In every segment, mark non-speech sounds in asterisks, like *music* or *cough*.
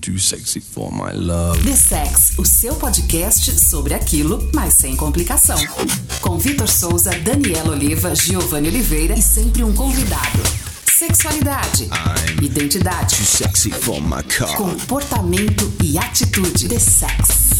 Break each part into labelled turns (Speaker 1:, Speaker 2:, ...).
Speaker 1: too sexy for my love.
Speaker 2: The Sex, o seu podcast sobre aquilo, mas sem complicação. Com Vitor Souza, Daniela Oliva, Giovanni Oliveira e sempre um convidado. Sexualidade,
Speaker 1: I'm
Speaker 2: identidade,
Speaker 1: too sexy for my car.
Speaker 2: comportamento e atitude. The Sex.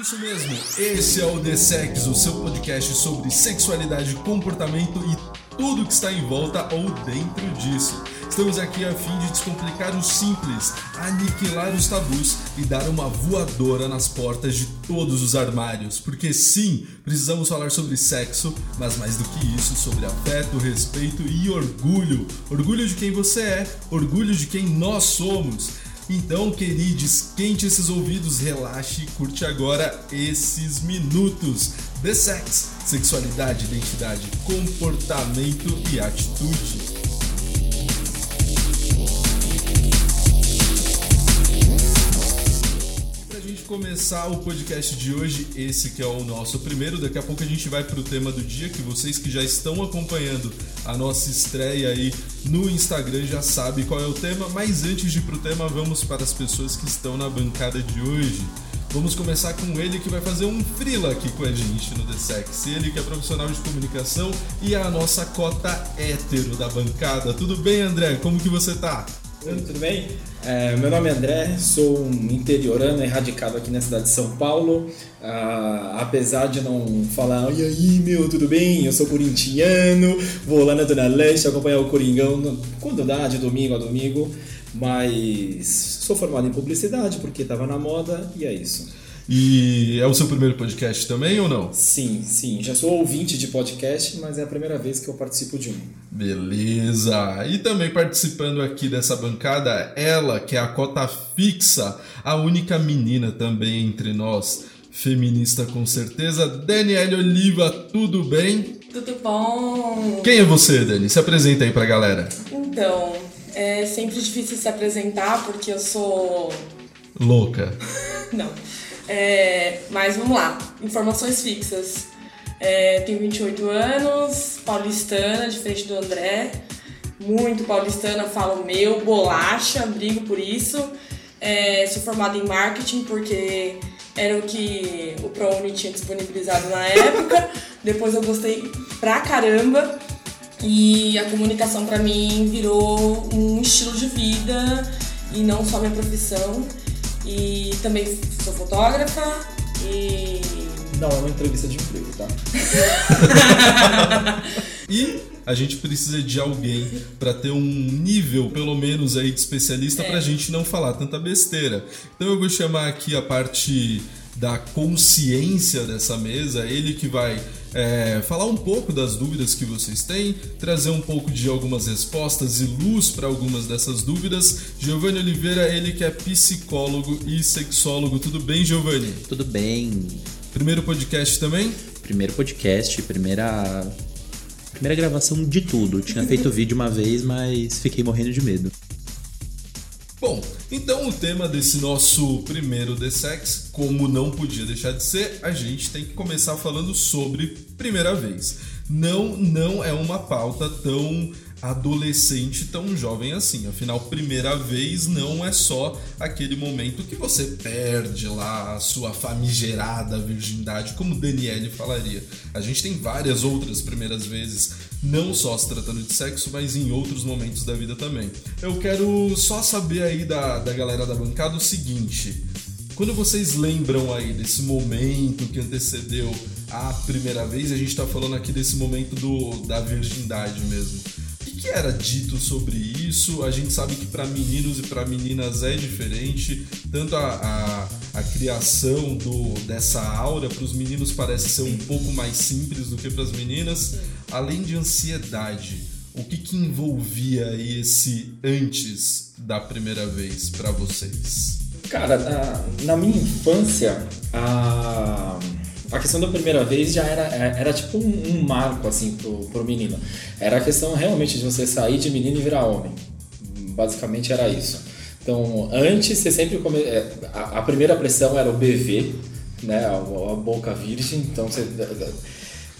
Speaker 3: Isso mesmo, esse é o The Sex, o seu podcast sobre sexualidade, comportamento e tudo que está em volta ou dentro disso. Estamos aqui a fim de descomplicar o simples, aniquilar os tabus e dar uma voadora nas portas de todos os armários. Porque sim, precisamos falar sobre sexo, mas mais do que isso, sobre afeto, respeito e orgulho. Orgulho de quem você é, orgulho de quem nós somos. Então, queridos, quente esses ouvidos, relaxe e curte agora esses minutos. The Sex, sexualidade, identidade, comportamento e atitude. Começar o podcast de hoje, esse que é o nosso primeiro, daqui a pouco a gente vai pro tema do dia, que vocês que já estão acompanhando a nossa estreia aí no Instagram já sabem qual é o tema, mas antes de ir pro tema, vamos para as pessoas que estão na bancada de hoje. Vamos começar com ele que vai fazer um frila aqui com a gente no The Sex. Ele que é profissional de comunicação e é a nossa cota hétero da bancada. Tudo bem, André? Como que você tá?
Speaker 4: Tudo bem? É, meu nome é André, sou um interiorano radicado aqui na cidade de São Paulo. Ah, apesar de não falar, e aí meu, tudo bem? Eu sou corintiano, vou lá na Dona Leste acompanhar o Coringão no- quando dá, de domingo a domingo. Mas sou formado em publicidade porque estava na moda e é isso.
Speaker 3: E é o seu primeiro podcast também ou não?
Speaker 4: Sim, sim, já sou ouvinte de podcast, mas é a primeira vez que eu participo de um.
Speaker 3: Beleza! E também participando aqui dessa bancada, ela que é a cota fixa, a única menina também entre nós, feminista com certeza, Daniele Oliva, tudo bem?
Speaker 5: Tudo bom?
Speaker 3: Quem é você, Dani? Se apresenta aí pra galera.
Speaker 5: Então, é sempre difícil se apresentar porque eu sou.
Speaker 3: Louca. *laughs*
Speaker 5: Não. É, mas vamos lá. Informações fixas. É, tenho 28 anos, paulistana, diferente do André. Muito paulistana, falo meu, bolacha, brigo por isso. É, sou formada em marketing porque era o que o ProUni tinha disponibilizado na época. *laughs* Depois eu gostei pra caramba. E a comunicação pra mim virou um estilo de vida e não só minha profissão. E também sou fotógrafa e
Speaker 4: Não é uma entrevista de emprego, tá? *laughs* *laughs*
Speaker 3: E a gente precisa de alguém pra ter um nível, pelo menos aí, de especialista pra gente não falar tanta besteira. Então eu vou chamar aqui a parte da consciência dessa mesa, ele que vai é, falar um pouco das dúvidas que vocês têm, trazer um pouco de algumas respostas e luz para algumas dessas dúvidas. Giovanni Oliveira, ele que é psicólogo e sexólogo. Tudo bem, Giovanni?
Speaker 6: Tudo bem.
Speaker 3: Primeiro podcast também?
Speaker 6: Primeiro podcast, primeira primeira gravação de tudo. Tinha feito vídeo uma vez, mas fiquei morrendo de medo.
Speaker 3: Bom, então o tema desse nosso primeiro The Sex, como não podia deixar de ser, a gente tem que começar falando sobre primeira vez. Não, não é uma pauta tão adolescente, tão jovem assim. Afinal, primeira vez não é só aquele momento que você perde lá a sua famigerada virgindade, como Daniele falaria. A gente tem várias outras primeiras vezes, não só se tratando de sexo, mas em outros momentos da vida também. Eu quero só saber aí da, da galera da bancada o seguinte. Quando vocês lembram aí desse momento que antecedeu a primeira vez, a gente tá falando aqui desse momento do, da virgindade mesmo. Que, era dito sobre isso? A gente sabe que para meninos e para meninas é diferente. Tanto a, a, a criação do, dessa aura para os meninos parece ser um pouco mais simples do que para as meninas. Além de ansiedade, o que, que envolvia esse antes da primeira vez para vocês?
Speaker 4: Cara, na, na minha infância, a, a questão da primeira vez já era, era tipo um, um marco, assim, pro, pro menino. Era a questão realmente de você sair de menino e virar homem. Basicamente era isso. Então, antes você sempre come... é, a, a primeira pressão era o BV, né? A, a boca virgem, então você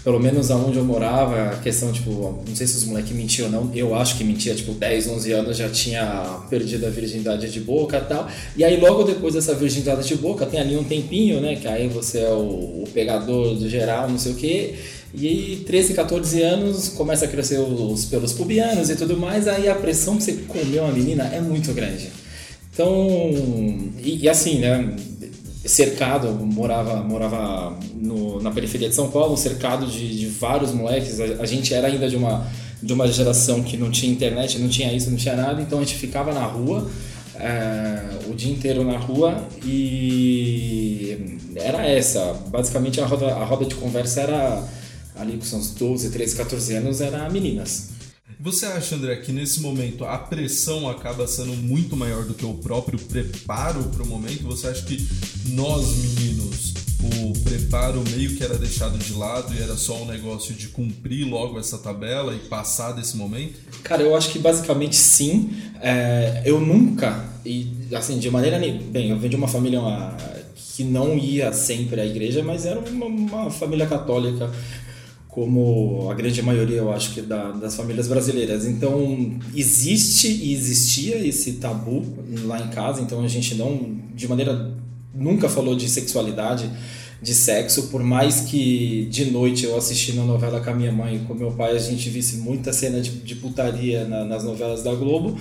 Speaker 4: pelo menos aonde eu morava, a questão, tipo, não sei se os moleques mentiam ou não, eu acho que mentia, tipo, 10, 11 anos já tinha perdido a virgindade de boca e tal. E aí logo depois dessa virgindade de boca, tem ali um tempinho, né, que aí você é o, o pegador do geral, não sei o quê. E aí, 13, 14 anos, começa a crescer os pelos pubianos e tudo mais, aí a pressão que você comer uma menina é muito grande. Então, e, e assim, né, cercado, morava, morava no, na periferia de São Paulo, cercado de, de vários moleques. A, a, gente era ainda de uma, de uma geração que não tinha internet, não tinha isso, não tinha nada, então a gente ficava na rua. É, o dia inteiro na rua e era essa basicamente a roda, a roda de conversa era ali com seus 12, 13, 14 anos era meninas
Speaker 3: você acha, André, que nesse momento a pressão acaba sendo muito maior do que o próprio preparo para o momento? Você acha que nós, meninos, o preparo meio que era deixado de lado e era só um negócio de cumprir logo essa tabela e passar desse momento?
Speaker 4: Cara, eu acho que basicamente sim. É, eu nunca, e assim, de maneira. Bem, eu venho de uma família que não ia sempre à igreja, mas era uma, uma família católica como a grande maioria, eu acho que da, das famílias brasileiras. Então, existe e existia esse tabu lá em casa, então a gente não, de maneira, nunca falou de sexualidade, de sexo, por mais que de noite eu assistindo a novela com a minha mãe e com meu pai, a gente visse muita cena de, de putaria na, nas novelas da Globo,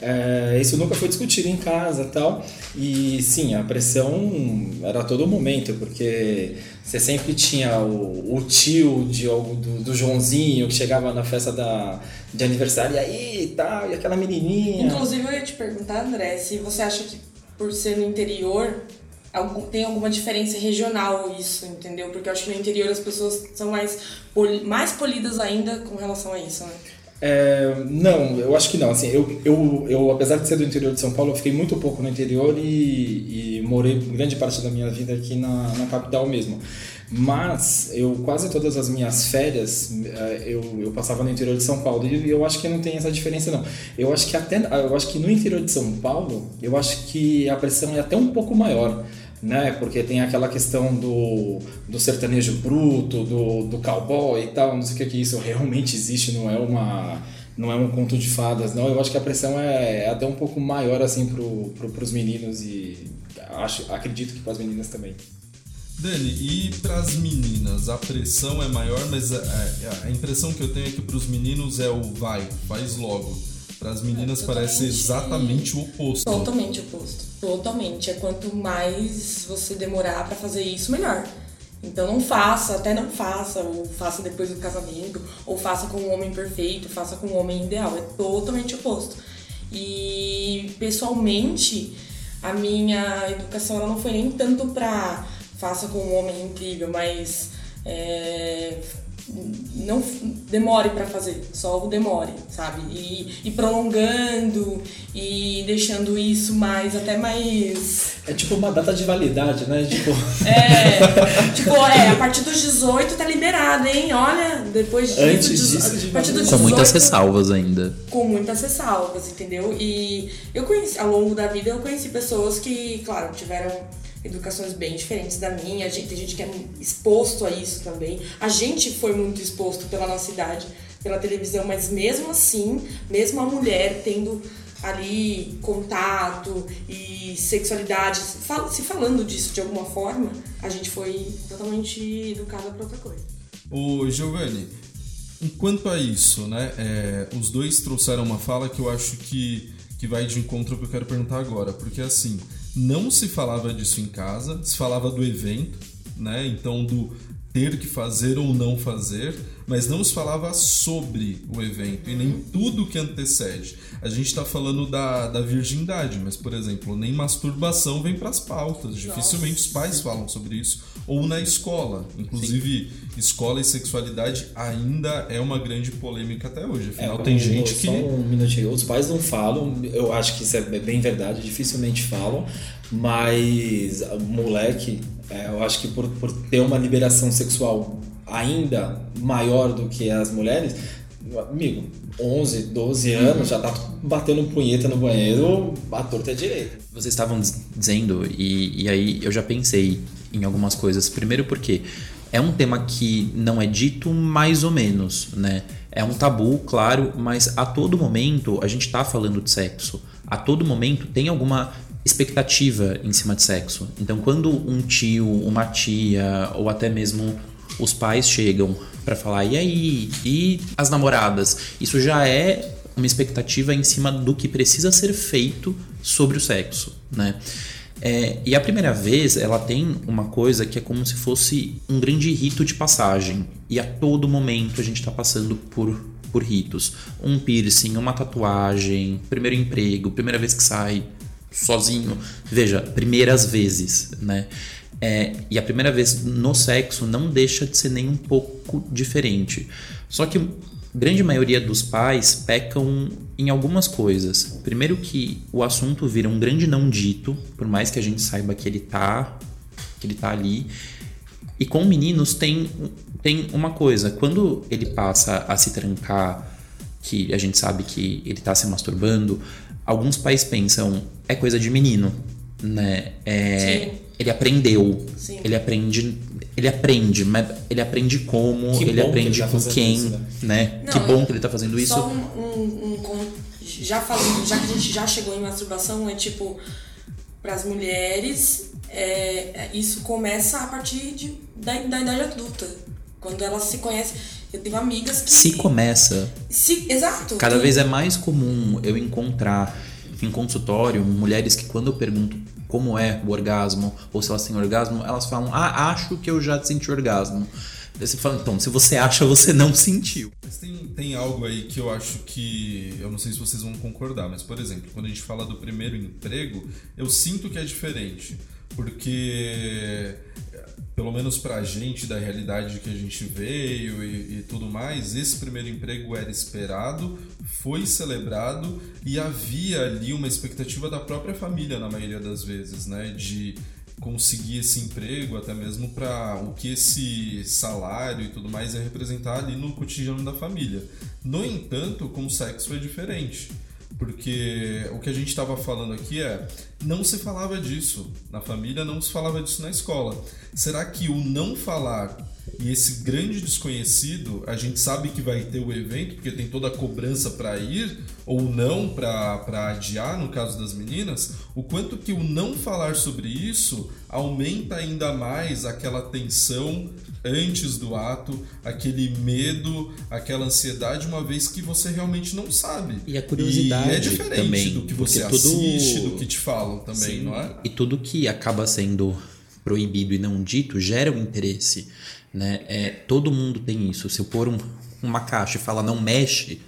Speaker 4: é, isso nunca foi discutido em casa tal. E sim, a pressão era a todo momento, porque você sempre tinha o, o tio de, do, do Joãozinho que chegava na festa da, de aniversário e aí tal, e aquela menininha.
Speaker 5: Inclusive eu ia te perguntar, André, se você acha que por ser no interior tem alguma diferença regional isso, entendeu? Porque eu acho que no interior as pessoas são mais, mais polidas ainda com relação a isso, né?
Speaker 4: É, não, eu acho que não. Assim, eu, eu, eu, apesar de ser do interior de São Paulo, eu fiquei muito pouco no interior e, e morei grande parte da minha vida aqui na, na capital mesmo. Mas eu quase todas as minhas férias é, eu, eu passava no interior de São Paulo e eu acho que não tem essa diferença não. Eu acho que até eu acho que no interior de São Paulo eu acho que a pressão é até um pouco maior né? Porque tem aquela questão do, do sertanejo bruto, do, do cowboy e tal, não sei o que que isso realmente existe, não é uma não é um conto de fadas, não. Eu acho que a pressão é, é até um pouco maior assim pro, pro, meninos e acho, acredito que para as meninas também.
Speaker 3: Dani, e para as meninas a pressão é maior, mas a, a impressão que eu tenho é que para os meninos é o vai, faz logo. Para as meninas é, parece exatamente o oposto.
Speaker 5: Totalmente oposto. Totalmente. É quanto mais você demorar para fazer isso, melhor. Então não faça, até não faça, ou faça depois do casamento, ou faça com um homem perfeito, faça com um homem ideal. É totalmente oposto. E pessoalmente, a minha educação ela não foi nem tanto pra faça com um homem incrível, mas é, não demore para fazer, só o demore, sabe? E, e prolongando e deixando isso mais até mais
Speaker 4: é tipo uma data de validade, né? Tipo *laughs*
Speaker 5: É, tipo, é, a partir dos 18 tá liberado, hein? Olha, depois
Speaker 4: de Antes disso,
Speaker 5: a partir dos 18,
Speaker 6: com muitas ressalvas ainda.
Speaker 5: Com muitas ressalvas, entendeu? E eu conheci ao longo da vida eu conheci pessoas que, claro, tiveram educações bem diferentes da minha. Gente, tem gente que é exposto a isso também. A gente foi muito exposto pela nossa idade, pela televisão, mas mesmo assim, mesmo a mulher tendo ali contato e sexualidade, se falando disso de alguma forma, a gente foi totalmente educada para outra coisa.
Speaker 3: O Giovanni, enquanto a isso, né, é, os dois trouxeram uma fala que eu acho que, que vai de encontro ao que eu quero perguntar agora, porque assim, não se falava disso em casa, se falava do evento, né? Então do ter que fazer ou não fazer, mas não se falava sobre o evento e nem tudo que antecede. A gente está falando da, da virgindade, mas, por exemplo, nem masturbação vem para as pautas. Dificilmente os pais falam sobre isso. Ou na escola. Inclusive, Sim. escola e sexualidade ainda é uma grande polêmica até hoje. Afinal, é, tem gente que. Só
Speaker 4: um minutinho. Os pais não falam, eu acho que isso é bem verdade, dificilmente falam, mas moleque é, eu acho que por, por ter uma liberação sexual ainda maior do que as mulheres, amigo, 11, 12 anos, já tá batendo punheta no banheiro, a torta é direita.
Speaker 6: Vocês estavam diz- dizendo, e, e aí eu já pensei em algumas coisas. Primeiro porque é um tema que não é dito mais ou menos, né? É um tabu, claro, mas a todo momento a gente tá falando de sexo. A todo momento tem alguma expectativa em cima de sexo. Então quando um tio, uma tia ou até mesmo os pais chegam pra falar e aí, e as namoradas, isso já é uma expectativa em cima do que precisa ser feito sobre o sexo, né? É, e a primeira vez ela tem uma coisa que é como se fosse um grande rito de passagem. E a todo momento a gente está passando por, por ritos. Um piercing, uma tatuagem, primeiro emprego, primeira vez que sai sozinho. Veja, primeiras vezes, né? É, e a primeira vez no sexo não deixa de ser nem um pouco diferente. Só que grande maioria dos pais pecam em algumas coisas. Primeiro que o assunto vira um grande não dito, por mais que a gente saiba que ele tá, que ele tá ali. E com meninos tem, tem uma coisa, quando ele passa a se trancar, que a gente sabe que ele tá se masturbando, alguns pais pensam, é coisa de menino, né? É,
Speaker 5: Sim.
Speaker 6: Ele aprendeu,
Speaker 5: Sim.
Speaker 6: ele aprende, ele aprende, mas ele aprende como,
Speaker 4: Que
Speaker 6: ele
Speaker 4: bom que
Speaker 6: aprende
Speaker 4: ele tá
Speaker 6: com quem,
Speaker 4: isso, né?
Speaker 6: né?
Speaker 5: Não,
Speaker 6: que bom que ele tá fazendo isso.
Speaker 5: Só um, um, um já falando, já que a gente já chegou em masturbação, é tipo, para as mulheres, é, é, isso começa a partir de, da, da idade adulta. Quando elas se conhecem. Eu tenho amigas que.
Speaker 6: Se começa
Speaker 5: se- exato.
Speaker 6: Cada
Speaker 5: que-
Speaker 6: vez é mais comum eu encontrar em consultório mulheres que quando eu pergunto como é o orgasmo ou se elas têm orgasmo, elas falam: "Ah, acho que eu já senti orgasmo". Você fala: "Então, se você acha, você não sentiu".
Speaker 3: Mas tem, tem algo aí que eu acho que. Eu não sei se vocês vão concordar, mas, por exemplo, quando a gente fala do primeiro emprego, eu sinto que é diferente. Porque, pelo menos pra gente, da realidade que a gente veio e, e tudo mais, esse primeiro emprego era esperado, foi celebrado e havia ali uma expectativa da própria família, na maioria das vezes, né? De conseguir esse emprego, até mesmo para o que esse salário e tudo mais ia representar ali no cotidiano da família. No entanto, com o sexo é diferente. Porque o que a gente estava falando aqui é não se falava disso na família, não se falava disso na escola. Será que o não falar e esse grande desconhecido, a gente sabe que vai ter o evento, porque tem toda a cobrança para ir ou não para adiar, no caso das meninas, o quanto que o não falar sobre isso aumenta ainda mais aquela tensão antes do ato, aquele medo, aquela ansiedade, uma vez que você realmente não sabe.
Speaker 6: E a curiosidade
Speaker 3: E é diferente
Speaker 6: também,
Speaker 3: do que você
Speaker 6: tudo-
Speaker 3: assiste, do que te falam também,
Speaker 6: Sim.
Speaker 3: não é?
Speaker 6: E tudo que acaba sendo proibido e não dito gera um interesse, né? É, todo mundo tem isso. Se eu pôr um- uma caixa e falar não mexe,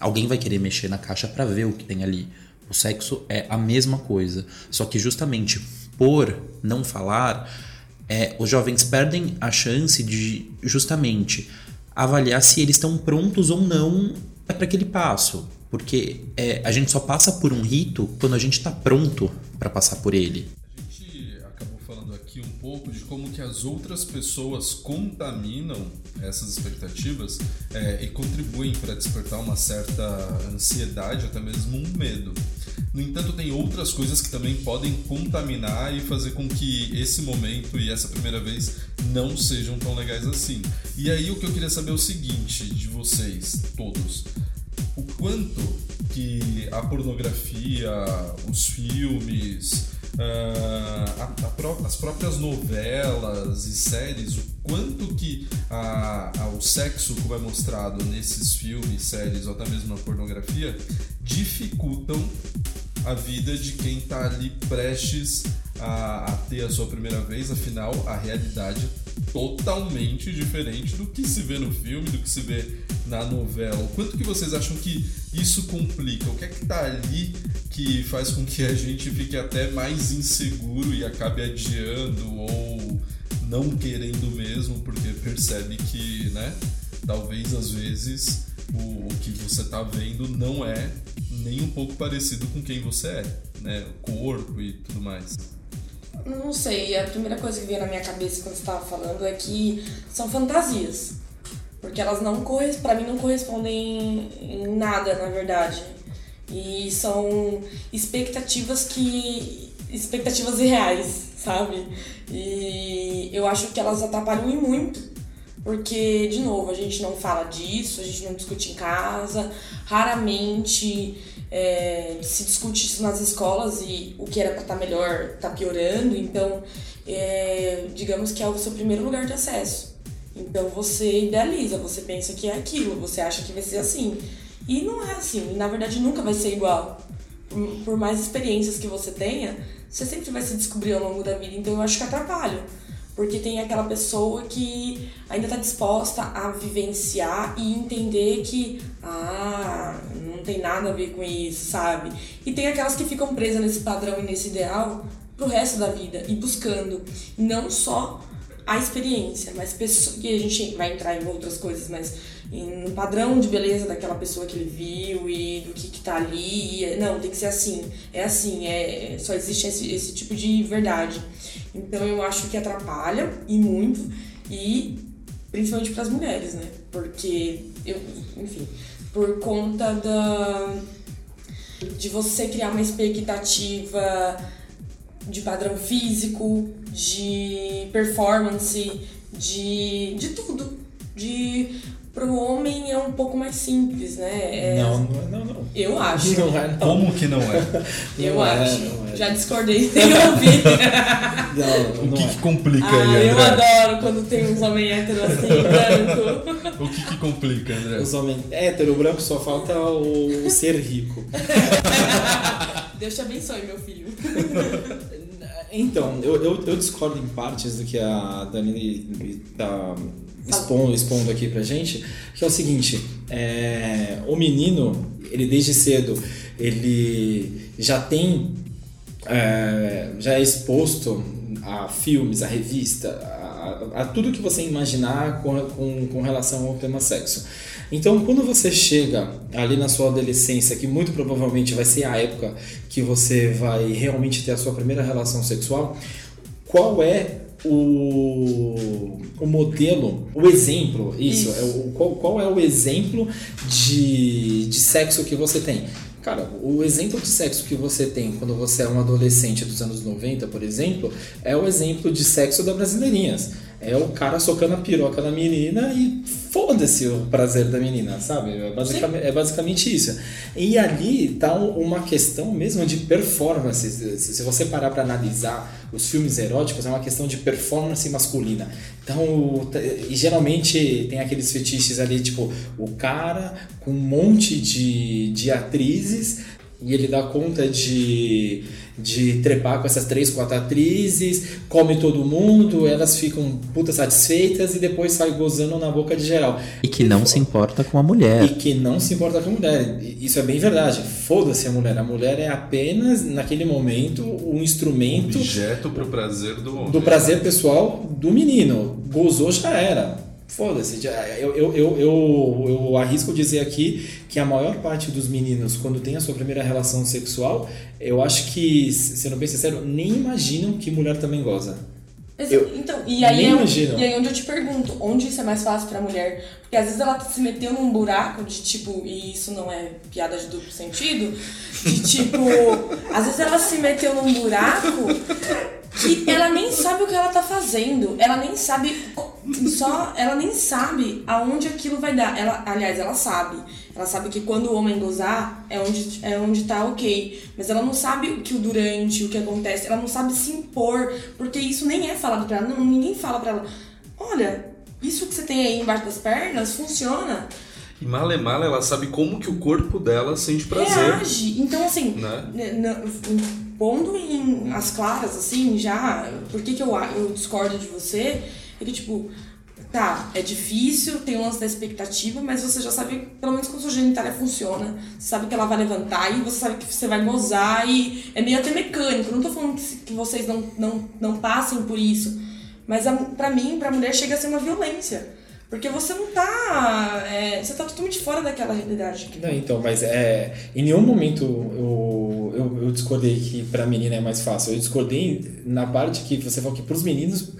Speaker 6: alguém vai querer mexer na caixa para ver o que tem ali. O sexo é a mesma coisa, só que justamente por não falar, é, os jovens perdem a chance de justamente avaliar se eles estão prontos ou não para aquele passo. Porque é, a gente só passa por um rito quando a gente está pronto para passar por ele.
Speaker 3: A gente acabou falando aqui um pouco de como que as outras pessoas contaminam essas expectativas é, e contribuem para despertar uma certa ansiedade, até mesmo um medo. No entanto, tem outras coisas que também podem contaminar e fazer com que esse momento e essa primeira vez não sejam tão legais assim. E aí o que eu queria saber é o seguinte de vocês, todos o quanto que a pornografia, os filmes, ah, a- a pró- as próprias novelas e séries, o quanto que a- a- o sexo como é mostrado nesses filmes, séries ou até mesmo na pornografia dificultam a vida de quem está ali prestes a, a ter a sua primeira vez, afinal a realidade totalmente diferente do que se vê no filme, do que se vê na novela. Quanto que vocês acham que isso complica? O que é que tá ali que faz com que a gente fique até mais inseguro e acabe adiando ou não querendo mesmo, porque percebe que, né, talvez às vezes o, o que você tá vendo não é nem um pouco parecido com quem você é, né? O corpo e tudo mais.
Speaker 5: Não sei, a primeira coisa que veio na minha cabeça quando você estava falando é que são fantasias. Porque elas não para mim não correspondem em nada, na verdade. E são expectativas que expectativas irreais, sabe? E eu acho que elas atrapalham muito porque, de novo, a gente não fala disso, a gente não discute em casa, raramente é, se discute isso nas escolas e o que era para estar tá melhor está piorando. Então, é, digamos que é o seu primeiro lugar de acesso. Então você idealiza, você pensa que é aquilo, você acha que vai ser assim. E não é assim, na verdade nunca vai ser igual. Por, por mais experiências que você tenha, você sempre vai se descobrir ao longo da vida. Então eu acho que atrapalha. Porque tem aquela pessoa que ainda está disposta a vivenciar e entender que, ah, não tem nada a ver com isso, sabe? E tem aquelas que ficam presas nesse padrão e nesse ideal pro resto da vida e buscando não só a experiência, mas pessoa, que a gente vai entrar em outras coisas, mas no padrão de beleza daquela pessoa que ele viu e do que, que tá ali. É, não, tem que ser assim. É assim, é, só existe esse, esse tipo de verdade. Então eu acho que atrapalha e muito, e principalmente para as mulheres, né? Porque eu, enfim, por conta da de você criar uma expectativa de padrão físico, de performance, de, de tudo. De para o homem é um pouco mais simples, né?
Speaker 4: É, não, não é, não, não.
Speaker 5: Eu acho.
Speaker 4: Não é, não.
Speaker 3: Como que não é?
Speaker 5: eu
Speaker 4: não
Speaker 5: acho.
Speaker 4: É, não é.
Speaker 5: Já discordei sem ouvir. *laughs*
Speaker 3: não, o que, que complica
Speaker 5: ah,
Speaker 3: aí, André?
Speaker 5: Eu adoro quando tem uns homens héteros assim, branco.
Speaker 3: O que, que complica, André?
Speaker 4: Os homens héteros brancos só falta o, o ser rico. *laughs*
Speaker 5: Deus te abençoe, meu filho.
Speaker 4: Então, eu, eu, eu, discordo em partes do que a Dani está expondo, expondo aqui pra gente, que é o seguinte, é, o menino, ele desde cedo, ele já tem, é, já é exposto a filmes, a revista, a, a, tudo que você imaginar com, com, com relação ao tema sexo. Então, quando você chega ali na sua adolescência, que muito provavelmente vai ser a época que você vai realmente ter a sua primeira relação sexual, qual é o, o modelo, o exemplo, isso, isso. É o, qual, qual é o exemplo de, de sexo que você tem? Cara, o exemplo de sexo que você tem quando você é um adolescente dos anos 90, por exemplo, é o exemplo de sexo da Brasileirinhas. É o cara socando a piroca na menina e foda-se o prazer da menina, sabe? É basicamente, é basicamente, isso. E ali tá uma questão mesmo de performance. Se você parar para analisar os filmes eróticos, é uma questão de performance masculina. Então, e geralmente tem aqueles fetiches ali, tipo, o cara com um monte de, de atrizes e ele dá conta de, de trepar com essas três, quatro atrizes, come todo mundo, elas ficam puta satisfeitas e depois sai gozando na boca de geral.
Speaker 6: E que não se importa com a mulher.
Speaker 4: E que não se importa com a mulher. Isso é bem verdade. Foda-se a mulher. A mulher é apenas, naquele momento, um instrumento.
Speaker 3: Objeto pro prazer do homem.
Speaker 4: Do prazer pessoal do menino. Gozou já era Foda-se, eu, eu, eu, eu, eu arrisco dizer aqui que a maior parte dos meninos, quando tem a sua primeira relação sexual, eu acho que, sendo bem sincero, nem imaginam que mulher também goza.
Speaker 5: Eu então, e aí, é, e aí onde eu te pergunto, onde isso é mais fácil pra mulher? Porque às vezes ela se meteu num buraco de tipo, e isso não é piada de duplo sentido, de tipo, *laughs* às vezes ela se meteu num buraco que ela nem sabe o que ela tá fazendo. Ela nem sabe só ela nem sabe aonde aquilo vai dar. Ela, aliás, ela sabe. Ela sabe que quando o homem gozar é onde é onde tá OK, mas ela não sabe o que o durante, o que acontece. Ela não sabe se impor, porque isso nem é falado para ela. Não, ninguém fala para ela. Olha, isso que você tem aí embaixo das pernas funciona.
Speaker 3: E mala mala ela sabe como que o corpo dela sente prazer.
Speaker 5: Reage. Então, assim, né? pondo em as claras, assim, já, por que, que eu, eu discordo de você? Que, tipo, tá, é difícil, tem o lance da expectativa, mas você já sabe, pelo menos como sua genitália funciona. Você sabe que ela vai levantar e você sabe que você vai gozar e é meio até mecânico. Não tô falando que, vocês não, não, não passem por isso, mas a, pra mim, pra mulher, chega a ser uma violência. Porque você não tá. É, você tá totalmente fora daquela realidade.
Speaker 4: Não, então, mas é, em nenhum momento eu, eu, eu discordei que pra menina é mais fácil. Eu discordei na parte que você falou que pros meninos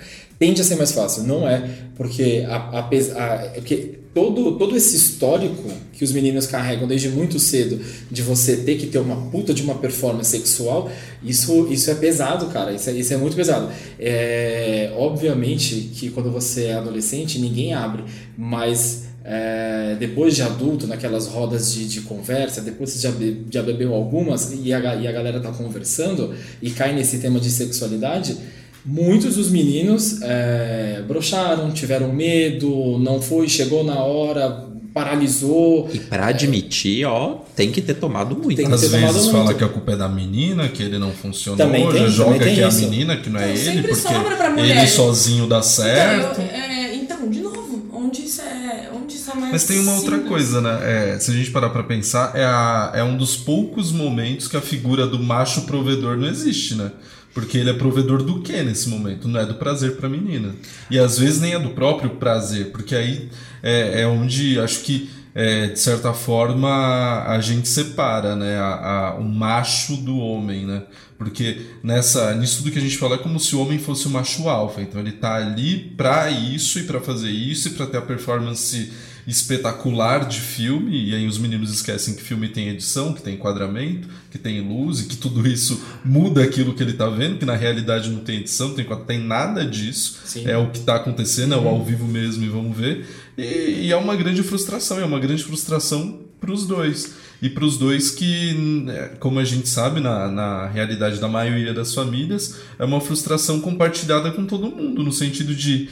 Speaker 4: tende a ser mais fácil. Não é, porque, a, a, a, porque todo, todo esse histórico que os meninos carregam desde muito cedo de você ter que ter uma puta de uma performance sexual, isso, isso é pesado, cara. Isso é, isso é muito pesado. É, obviamente que quando você é adolescente, ninguém abre, mas é, depois de adulto, naquelas rodas de, de conversa, depois você já, be, já bebeu algumas e a, e a galera tá conversando e cai nesse tema de sexualidade Muitos dos meninos é, broxaram, tiveram medo, não foi, chegou na hora, paralisou.
Speaker 6: E para admitir, ó, tem que ter tomado muito. Tem
Speaker 3: Às vezes fala que a culpa é da menina, que ele não funcionou, também tem, já joga que é a menina, que não é então, ele, porque ele sozinho dá certo.
Speaker 5: Então, é, então, de novo, onde isso é, onde isso é mais
Speaker 3: Mas tem uma outra coisa, né? É, se a gente parar pra pensar, é, a, é um dos poucos momentos que a figura do macho provedor não existe, né? Porque ele é provedor do que nesse momento? Não é do prazer para a menina. E às vezes nem é do próprio prazer, porque aí é, é onde acho que, é, de certa forma, a gente separa né? A, a, o macho do homem. Né? Porque nessa, nisso tudo que a gente fala é como se o homem fosse o macho alfa. Então ele tá ali para isso e para fazer isso e para ter a performance espetacular de filme, e aí os meninos esquecem que filme tem edição, que tem enquadramento, que tem luz, e que tudo isso muda aquilo que ele está vendo, que na realidade não tem edição, não tem, tem nada disso. Sim. É o que está acontecendo, é o ao vivo mesmo, e vamos ver. E, e é uma grande frustração, é uma grande frustração para os dois. E para os dois que, né, como a gente sabe, na, na realidade da maioria das famílias, é uma frustração compartilhada com todo mundo, no sentido de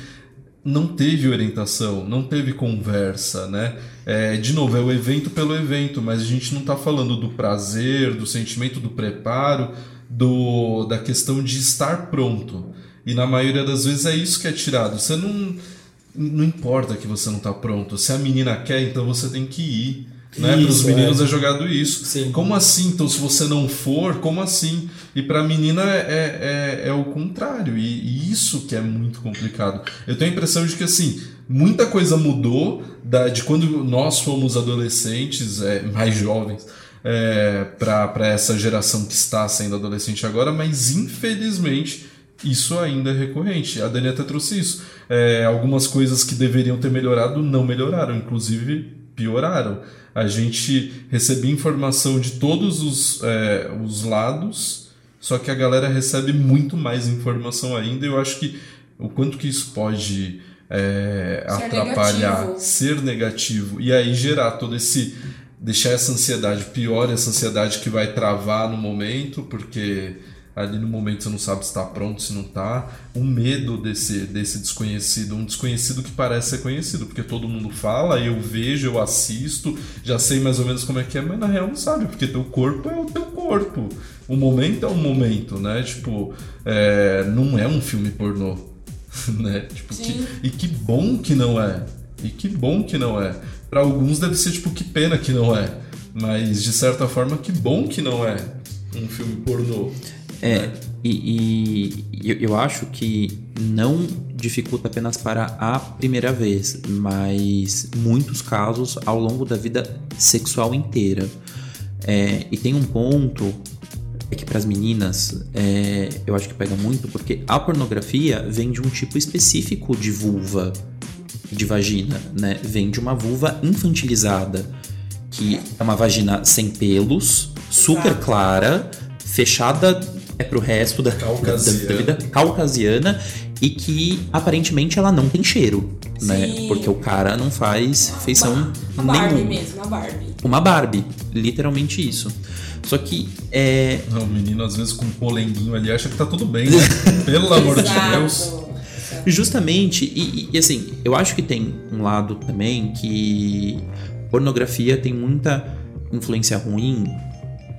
Speaker 3: não teve orientação, não teve conversa, né? É, de novo, é o evento pelo evento, mas a gente não está falando do prazer, do sentimento do preparo, do, da questão de estar pronto. E na maioria das vezes é isso que é tirado. Você não. Não importa que você não está pronto. Se a menina quer, então você tem que ir. Né? Para os meninos é. é. jogado isso. Sim. Como assim? Então, se você não for, como assim? E para a menina é, é, é, o contrário. E, e, isso que é muito complicado. Eu tenho a impressão de que assim muita coisa mudou da, de quando nós fomos adolescentes, é, mais jovens, é, para essa geração que está sendo adolescente agora, mas infelizmente isso ainda é recorrente. A Dani até trouxe isso. É, algumas coisas que deveriam ter melhorado não melhoraram, inclusive pioraram a gente recebia informação de todos os, é, os lados, só que a galera recebe muito mais informação ainda. Eu acho que o quanto que isso pode é, ser atrapalhar, negativo. ser negativo, e aí gerar todo esse. deixar essa ansiedade pior, essa ansiedade que vai travar no momento, porque ali no momento você não sabe se está pronto, se não está. O medo desse, desse desconhecido, um desconhecido que parece ser conhecido, porque todo mundo fala, eu vejo, eu assisto, já sei mais ou menos como é que é, mas na real não sabe, porque teu corpo é o teu corpo. O momento é o momento, né? Tipo, é, não é um filme pornô. *laughs* né? Tipo, que, e que bom que não é. E que bom que não é. Para alguns deve ser tipo, que pena que não é. Mas de certa forma, que bom que não é um filme pornô.
Speaker 6: É, e, e eu acho que não dificulta apenas para a primeira vez, mas muitos casos ao longo da vida sexual inteira. É, e tem um ponto é que para as meninas é, eu acho que pega muito porque a pornografia vem de um tipo específico de vulva, de vagina, né? Vem de uma vulva infantilizada, que é uma vagina sem pelos, super clara, fechada é pro resto da,
Speaker 3: caucasiana.
Speaker 6: da, da vida caucasiana e que aparentemente ela não tem cheiro, né? Sim. né? Porque o cara não faz feição
Speaker 5: uma Barbie nenhuma. mesmo, uma Barbie.
Speaker 6: Uma Barbie, literalmente isso. Só que é.
Speaker 3: Não, o menino às vezes com um polenguinho ali acha que tá tudo bem, né? *laughs* Pelo amor de Deus.
Speaker 6: Justamente, e, e assim, eu acho que tem um lado também que pornografia tem muita influência ruim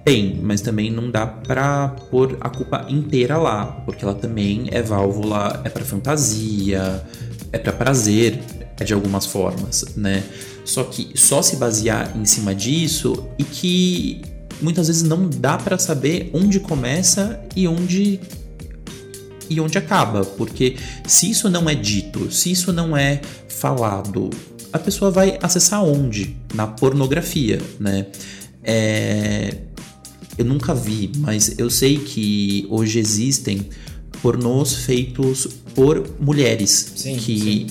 Speaker 6: tem, mas também não dá pra pôr a culpa inteira lá, porque ela também é válvula, é para fantasia, é para prazer, é de algumas formas, né? Só que só se basear em cima disso e que muitas vezes não dá para saber onde começa e onde e onde acaba, porque se isso não é dito, se isso não é falado, a pessoa vai acessar onde? Na pornografia, né? É, eu nunca vi, mas eu sei que hoje existem pornôs feitos por mulheres.
Speaker 4: Sim,
Speaker 6: que
Speaker 4: sim.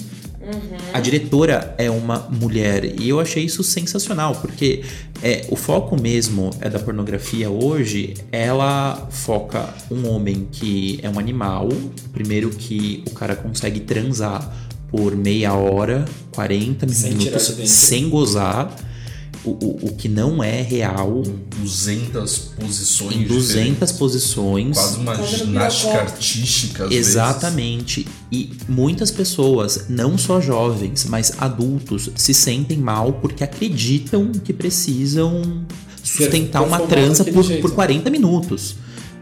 Speaker 6: a diretora é uma mulher. E eu achei isso sensacional, porque é, o foco mesmo é da pornografia hoje. Ela foca um homem que é um animal. Primeiro que o cara consegue transar por meia hora, 40
Speaker 4: Sem
Speaker 6: minutos, sem gozar. O, o, o que não é real.
Speaker 3: 200 posições
Speaker 6: Em 200
Speaker 3: diferentes.
Speaker 6: posições.
Speaker 3: Quase uma
Speaker 5: Fazendo
Speaker 3: ginástica artística, às vezes.
Speaker 6: Exatamente. E muitas pessoas, não só jovens, mas adultos, se sentem mal porque acreditam que precisam sustentar uma
Speaker 4: daquele
Speaker 6: por,
Speaker 4: jeito.
Speaker 6: por 40 minutos.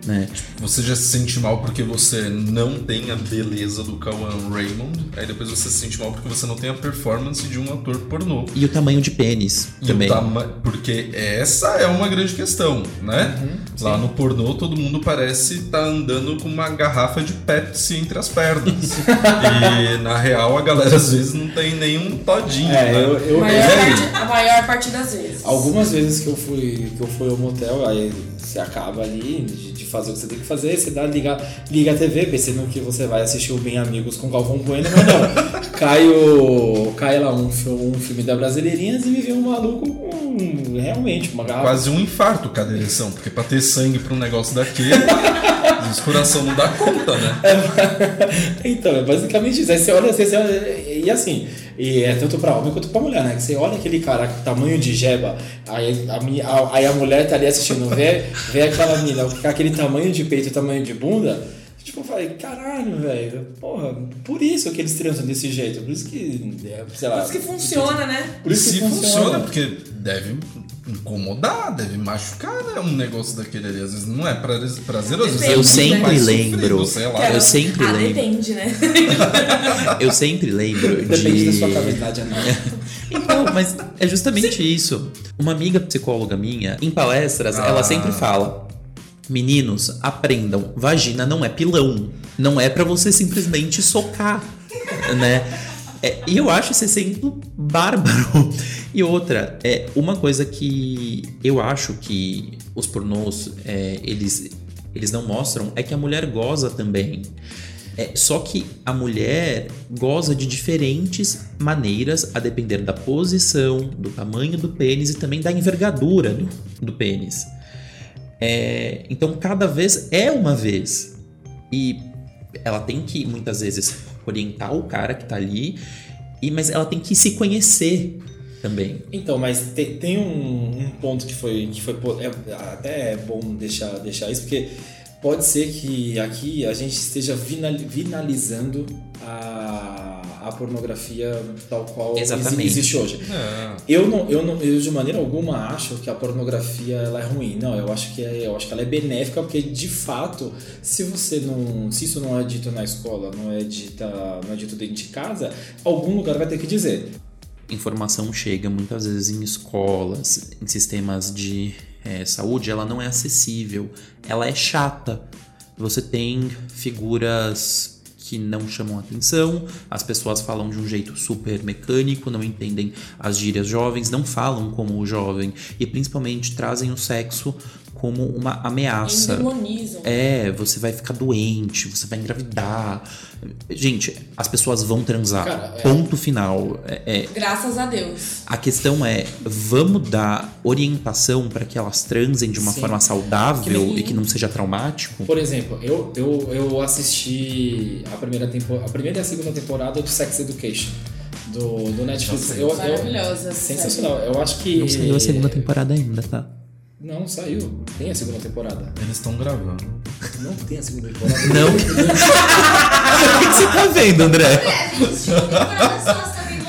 Speaker 6: Né?
Speaker 3: Você já se sente mal porque você não tem a beleza do Kawan Raymond, aí depois você se sente mal porque você não tem a performance de um ator pornô.
Speaker 6: E o tamanho de pênis
Speaker 3: E o
Speaker 6: também.
Speaker 3: tama- Porque essa é uma grande questão, né?
Speaker 6: Uhum,
Speaker 3: Lá no pornô, todo mundo parece estar andando com uma garrafa de Pepsi entre as pernas. *laughs* e na real, a galera às vezes não tem nenhum todinho,
Speaker 4: É,
Speaker 3: né?
Speaker 4: eu, eu,
Speaker 5: maior,
Speaker 3: é
Speaker 5: parte, a maior parte das vezes.
Speaker 4: Algumas vezes que eu fui que eu fui ao motel, aí você acaba ali fazer o que você tem que fazer, você dá, liga, liga a TV pensando que você vai assistir o Bem Amigos com Galvão Bueno, mas não. *laughs* cai, o, cai lá um, um filme da Brasileirinhas e me vê um maluco com realmente uma garrafa.
Speaker 3: Quase um infarto cada eleição, porque pra ter sangue pra um negócio daquele, *laughs* o coração não dá conta, né? *laughs*
Speaker 4: então, é basicamente isso. Aí você olha, você olha- e assim, e é tanto pra homem quanto pra mulher, né? Que você olha aquele cara com tamanho de jeba, aí a, a- aí a mulher tá ali assistindo, vê, vê aquela mina com aquele tamanho de peito, tamanho de bunda. Tipo, eu falei, caralho, velho, porra, por isso que eles transam desse jeito, por isso que, é, sei lá.
Speaker 5: Por isso que funciona, né?
Speaker 4: Por isso
Speaker 3: Se
Speaker 4: que
Speaker 3: funciona, porque deve incomodar, deve machucar, né? Um negócio daquele ali. Às vezes não é prazer- prazeroso. às vezes é
Speaker 5: Eu
Speaker 3: muito
Speaker 6: sempre
Speaker 3: mais
Speaker 6: lembro.
Speaker 3: sofrido, sei lá.
Speaker 6: Eu sempre
Speaker 5: ah,
Speaker 6: lembro.
Speaker 5: depende, né? *laughs*
Speaker 6: Eu sempre lembro de.
Speaker 4: Depende da sua cavidade anal. *laughs*
Speaker 6: Então, mas é justamente isso. Uma amiga psicóloga minha, em palestras,
Speaker 3: Ah.
Speaker 6: ela sempre fala: Meninos, aprendam, vagina não é pilão. Não é pra você simplesmente socar, né? É, e eu acho esse exemplo bárbaro. E outra, é uma coisa que eu acho que os pornôs é, eles, eles não mostram é que a mulher goza também. É, só que a mulher goza de diferentes maneiras, a depender da posição, do tamanho do pênis e também da envergadura do, do pênis. É, então, cada vez é uma vez. E ela tem que, muitas vezes, orientar o cara que tá ali, e, mas ela tem que se conhecer também.
Speaker 4: Então, mas tem, tem um, um ponto que foi, que foi é, até é bom deixar, deixar isso, porque pode ser que aqui a gente esteja vinal- vinalizando a, a pornografia tal qual
Speaker 6: Exatamente.
Speaker 4: existe hoje.
Speaker 3: É.
Speaker 4: Eu não, eu não, eu de maneira alguma acho que a pornografia ela é ruim. Não, eu acho que é, eu acho que ela é benéfica porque de fato, se você não, se isso não é dito na escola, não é dita, não é dito dentro de casa, algum lugar vai ter que dizer.
Speaker 6: informação chega muitas vezes em escolas, em sistemas de eh, saúde, ela não é acessível, ela é chata. Você tem figuras que não chamam atenção, as pessoas falam de um jeito super mecânico, não entendem as gírias jovens, não falam como o jovem e principalmente trazem o sexo como uma ameaça.
Speaker 5: Endemonizam.
Speaker 6: É, você vai ficar doente, você vai engravidar. Gente, as pessoas vão transar.
Speaker 4: Cara, é-
Speaker 6: Ponto final. É, é-
Speaker 5: Graças a Deus.
Speaker 6: a questão é, vamos dar orientação para que elas transem de uma
Speaker 4: Sim.
Speaker 6: forma saudável
Speaker 5: Que nem-
Speaker 6: e que não seja traumático?
Speaker 4: Por exemplo, eu, eu, eu assisti a primeira, tempo, a primeira e a segunda temporada do Sex Education do, do Netflix. Eu, eu,
Speaker 5: Maravilhosa.
Speaker 4: sensacional. Eu acho que.
Speaker 6: Não saiu a segunda temporada ainda, tá?
Speaker 4: Não, saiu. Tem a segunda temporada.
Speaker 3: Eles estão gravando.
Speaker 4: Não tem a segunda temporada.
Speaker 6: Não? *laughs* o que que você tá vendo, André?